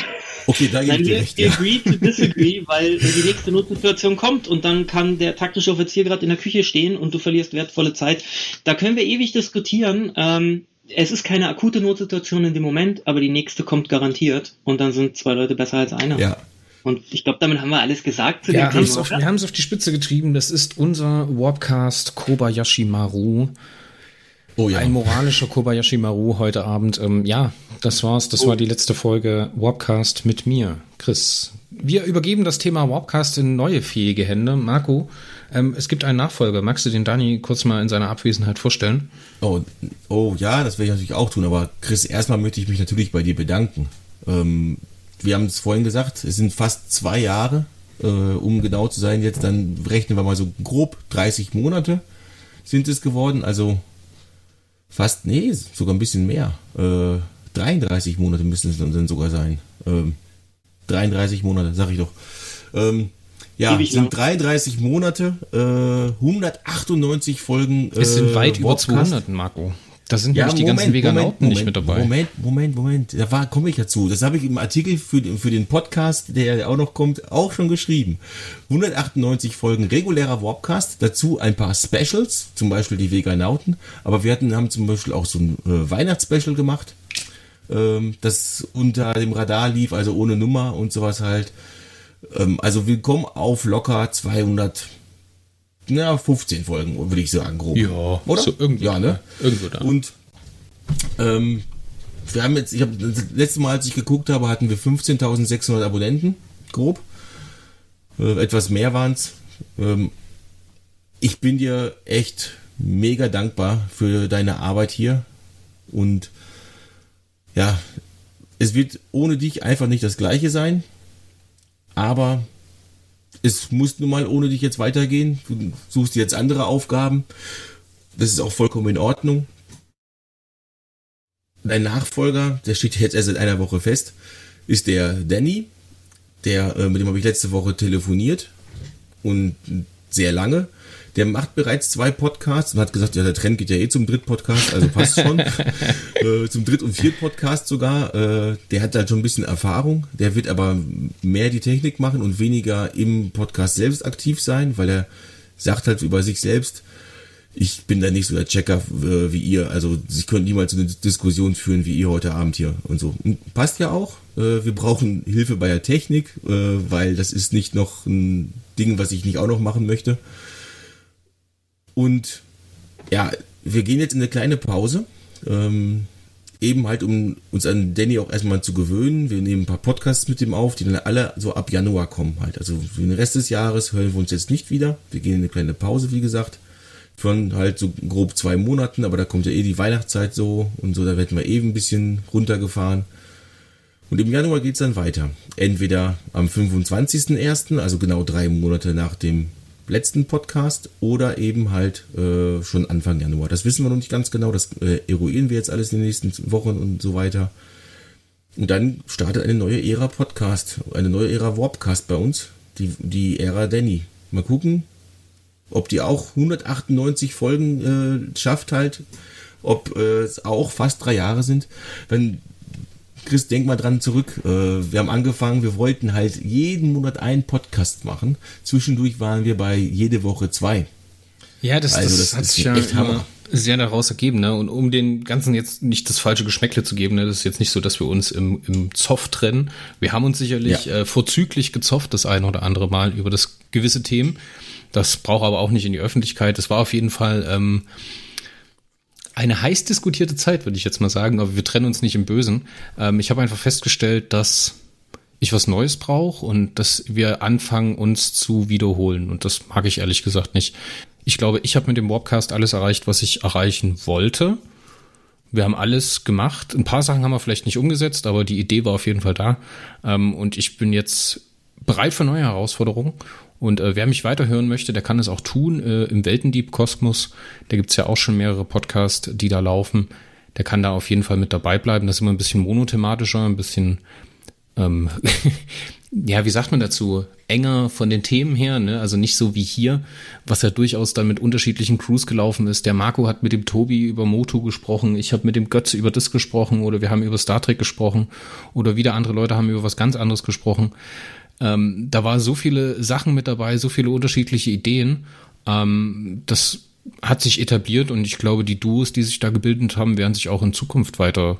Okay, da gebe ich dir recht. Ja. agree to disagree, weil die nächste Notsituation kommt und dann kann der taktische Offizier gerade in der Küche stehen und du verlierst wertvolle Zeit. Da können wir ewig diskutieren. Ähm, es ist keine akute Notsituation in dem Moment, aber die nächste kommt garantiert und dann sind zwei Leute besser als einer. ja. Und ich glaube, damit haben wir alles gesagt zu Ja, dem Thema. auf, wir haben es auf die Spitze getrieben. Das ist unser Warpcast Kobayashi Maru. Oh ja. Ein moralischer Kobayashi Maru heute Abend. Ähm, ja, das war's. Das war die letzte Folge Warpcast mit mir, Chris. Wir übergeben das Thema Warpcast in neue fähige Hände. Marco, ähm, es gibt einen Nachfolger. Magst du den Dani kurz mal in seiner Abwesenheit vorstellen? Oh, oh ja, das werde ich natürlich auch tun, aber Chris, erstmal möchte ich mich natürlich bei dir bedanken. Ähm, wir haben es vorhin gesagt, es sind fast zwei Jahre, äh, um genau zu sein, jetzt dann rechnen wir mal so grob 30 Monate sind es geworden, also fast, nee, sogar ein bisschen mehr. Äh, 33 Monate müssen es dann sogar sein. Ähm, 33 Monate, sag ich doch. Ähm, ja, Ewig es sind lang. 33 Monate, äh, 198 Folgen. Es sind äh, weit über Warpcast. 200, Marco. Da sind nämlich die ganzen Veganauten nicht mit dabei. Moment, Moment, Moment. Da war, komme ich dazu. Das habe ich im Artikel für, den- für den Podcast, der ja auch noch kommt, auch schon geschrieben. 198 Folgen regulärer Warpcast, dazu ein paar Specials, zum Beispiel die Veganauten. Aber wir hatten, haben zum Beispiel auch so ein äh, Weihnachtsspecial gemacht, ähm, das unter dem Radar lief, also ohne Nummer und sowas halt. Ähm, also willkommen auf locker 200 na, 15 Folgen, würde ich sagen, grob. Ja, oder? so irgendwo ja, ne? da. Irgendwo da. Und ähm, wir haben jetzt, ich habe das letzte Mal, als ich geguckt habe, hatten wir 15.600 Abonnenten, grob. Äh, etwas mehr waren's. Ähm, ich bin dir echt mega dankbar für deine Arbeit hier. Und ja, es wird ohne dich einfach nicht das gleiche sein. Aber es muss nun mal ohne dich jetzt weitergehen. Du suchst jetzt andere Aufgaben. Das ist auch vollkommen in Ordnung. Dein Nachfolger, der steht jetzt erst seit einer Woche fest, ist der Danny. Der, äh, mit dem habe ich letzte Woche telefoniert und sehr lange. Der macht bereits zwei Podcasts und hat gesagt, ja, der Trend geht ja eh zum Dritt-Podcast, also passt schon. äh, zum Dritt- und Viert-Podcast sogar. Äh, der hat da schon ein bisschen Erfahrung. Der wird aber mehr die Technik machen und weniger im Podcast selbst aktiv sein, weil er sagt halt über sich selbst, ich bin da nicht so der Checker äh, wie ihr. Also ich könnte niemals so eine Diskussion führen wie ihr heute Abend hier und so. Und passt ja auch. Äh, wir brauchen Hilfe bei der Technik, äh, weil das ist nicht noch ein Ding, was ich nicht auch noch machen möchte. Und ja, wir gehen jetzt in eine kleine Pause. Ähm, eben halt, um uns an Danny auch erstmal zu gewöhnen. Wir nehmen ein paar Podcasts mit ihm auf, die dann alle so ab Januar kommen halt. Also für den Rest des Jahres hören wir uns jetzt nicht wieder. Wir gehen in eine kleine Pause, wie gesagt. Von halt so grob zwei Monaten, aber da kommt ja eh die Weihnachtszeit so und so, da werden wir eben ein bisschen runtergefahren. Und im Januar geht's dann weiter. Entweder am 25.01., also genau drei Monate nach dem letzten Podcast, oder eben halt äh, schon Anfang Januar. Das wissen wir noch nicht ganz genau, das äh, eruieren wir jetzt alles in den nächsten Wochen und so weiter. Und dann startet eine neue Ära Podcast, eine neue Ära Warpcast bei uns, die, die Ära Danny. Mal gucken, ob die auch 198 Folgen äh, schafft halt, ob äh, es auch fast drei Jahre sind. Wenn Chris, denk mal dran zurück. Äh, wir haben angefangen, wir wollten halt jeden Monat einen Podcast machen. Zwischendurch waren wir bei jede Woche zwei. Ja, das, Also das, das hat sich ja echt immer, Hammer. sehr daraus ergeben, ne? Und um den ganzen jetzt nicht das falsche Geschmäckle zu geben, ne? Das ist jetzt nicht so, dass wir uns im, im Zoff trennen. Wir haben uns sicherlich ja. äh, vorzüglich gezofft, das eine oder andere Mal über das gewisse Themen. Das braucht aber auch nicht in die Öffentlichkeit. Das war auf jeden Fall ähm, eine heiß diskutierte Zeit, würde ich jetzt mal sagen, aber wir trennen uns nicht im Bösen. Ähm, ich habe einfach festgestellt, dass ich was Neues brauche und dass wir anfangen, uns zu wiederholen. Und das mag ich ehrlich gesagt nicht. Ich glaube, ich habe mit dem Warpcast alles erreicht, was ich erreichen wollte. Wir haben alles gemacht. Ein paar Sachen haben wir vielleicht nicht umgesetzt, aber die Idee war auf jeden Fall da. Ähm, und ich bin jetzt bereit für neue Herausforderungen. Und äh, wer mich weiterhören möchte, der kann es auch tun äh, im Weltendieb-Kosmos. Da gibt's ja auch schon mehrere Podcasts, die da laufen. Der kann da auf jeden Fall mit dabei bleiben. Das ist immer ein bisschen monothematischer, ein bisschen ähm, ja, wie sagt man dazu, enger von den Themen her, ne? Also nicht so wie hier, was ja durchaus dann mit unterschiedlichen Crews gelaufen ist. Der Marco hat mit dem Tobi über Moto gesprochen, ich habe mit dem Götze über das gesprochen oder wir haben über Star Trek gesprochen oder wieder andere Leute haben über was ganz anderes gesprochen. Ähm, da war so viele Sachen mit dabei, so viele unterschiedliche Ideen. Ähm, das hat sich etabliert und ich glaube, die Duos, die sich da gebildet haben, werden sich auch in Zukunft weiter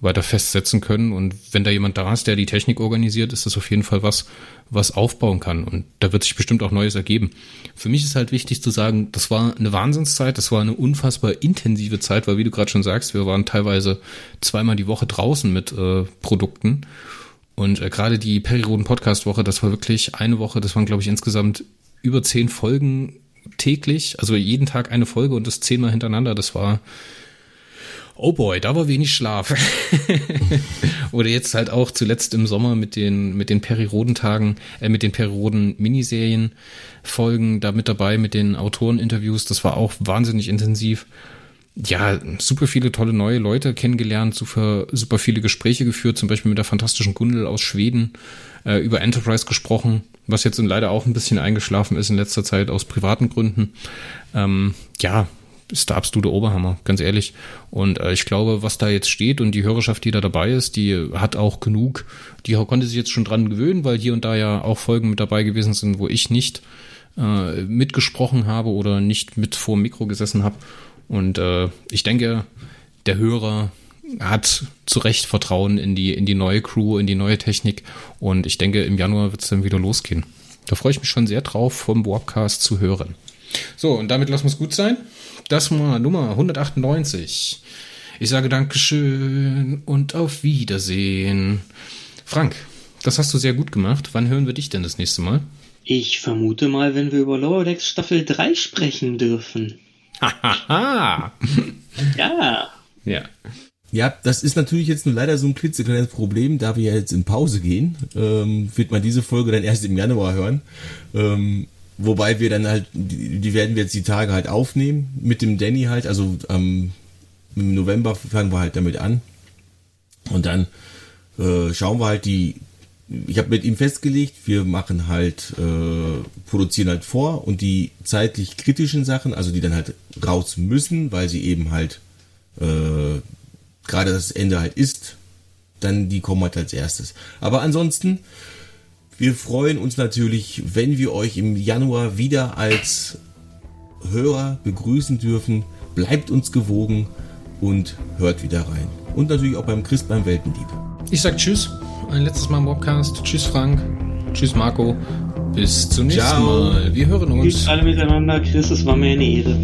weiter festsetzen können. Und wenn da jemand da ist, der die Technik organisiert, ist das auf jeden Fall was, was aufbauen kann. Und da wird sich bestimmt auch Neues ergeben. Für mich ist halt wichtig zu sagen, das war eine Wahnsinnszeit, das war eine unfassbar intensive Zeit, weil wie du gerade schon sagst, wir waren teilweise zweimal die Woche draußen mit äh, Produkten. Und äh, gerade die Perioden-Podcast-Woche, das war wirklich eine Woche, das waren, glaube ich, insgesamt über zehn Folgen täglich, also jeden Tag eine Folge und das zehnmal hintereinander. Das war oh boy, da war wenig Schlaf. Oder jetzt halt auch zuletzt im Sommer mit den, mit den Perirodentagen, äh, mit den Perioden-Miniserien Folgen da mit dabei, mit den Autoreninterviews. Das war auch wahnsinnig intensiv. Ja, super viele tolle neue Leute kennengelernt, super, super viele Gespräche geführt, zum Beispiel mit der fantastischen Gundel aus Schweden, äh, über Enterprise gesprochen, was jetzt leider auch ein bisschen eingeschlafen ist in letzter Zeit aus privaten Gründen. Ähm, ja, ist der absolute Oberhammer, ganz ehrlich. Und äh, ich glaube, was da jetzt steht und die Hörerschaft, die da dabei ist, die hat auch genug, die konnte sich jetzt schon dran gewöhnen, weil hier und da ja auch Folgen mit dabei gewesen sind, wo ich nicht äh, mitgesprochen habe oder nicht mit vor dem Mikro gesessen habe. Und äh, ich denke, der Hörer hat zu Recht Vertrauen in die, in die neue Crew, in die neue Technik. Und ich denke, im Januar wird es dann wieder losgehen. Da freue ich mich schon sehr drauf, vom Warpcast zu hören. So, und damit lassen wir es gut sein. Das war Nummer 198. Ich sage Dankeschön und auf Wiedersehen. Frank, das hast du sehr gut gemacht. Wann hören wir dich denn das nächste Mal? Ich vermute mal, wenn wir über Lower Decks Staffel 3 sprechen dürfen. Ja. Ja. Ja, das ist natürlich jetzt nur leider so ein klitzekleines Problem, da wir jetzt in Pause gehen, ähm, wird man diese Folge dann erst im Januar hören. Ähm, Wobei wir dann halt, die, die, werden wir jetzt die Tage halt aufnehmen, mit dem Danny halt, also ähm, im November fangen wir halt damit an. Und dann äh, schauen wir halt die, ich habe mit ihm festgelegt, wir machen halt, äh, produzieren halt vor und die zeitlich kritischen Sachen, also die dann halt raus müssen, weil sie eben halt äh, gerade das Ende halt ist, dann die kommen halt als erstes. Aber ansonsten wir freuen uns natürlich, wenn wir euch im Januar wieder als Hörer begrüßen dürfen. Bleibt uns gewogen und hört wieder rein. Und natürlich auch beim Christ beim Weltendieb. Ich sag Tschüss. Ein letztes Mal im Podcast. Tschüss Frank. Tschüss Marco. Bis zum nächsten Ciao. Mal. Wir hören uns. Tschüss alle miteinander. Chris, es war mir eine Ehre.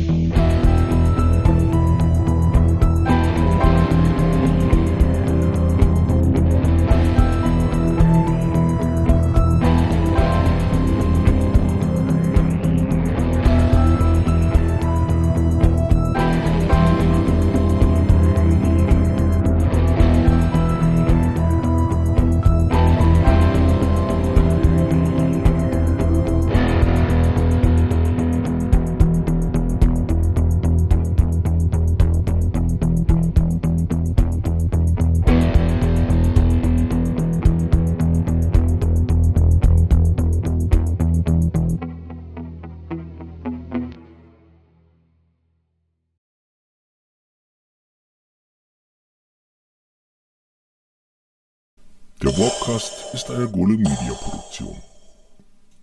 Der Broadcast ist eine Golem Media Produktion.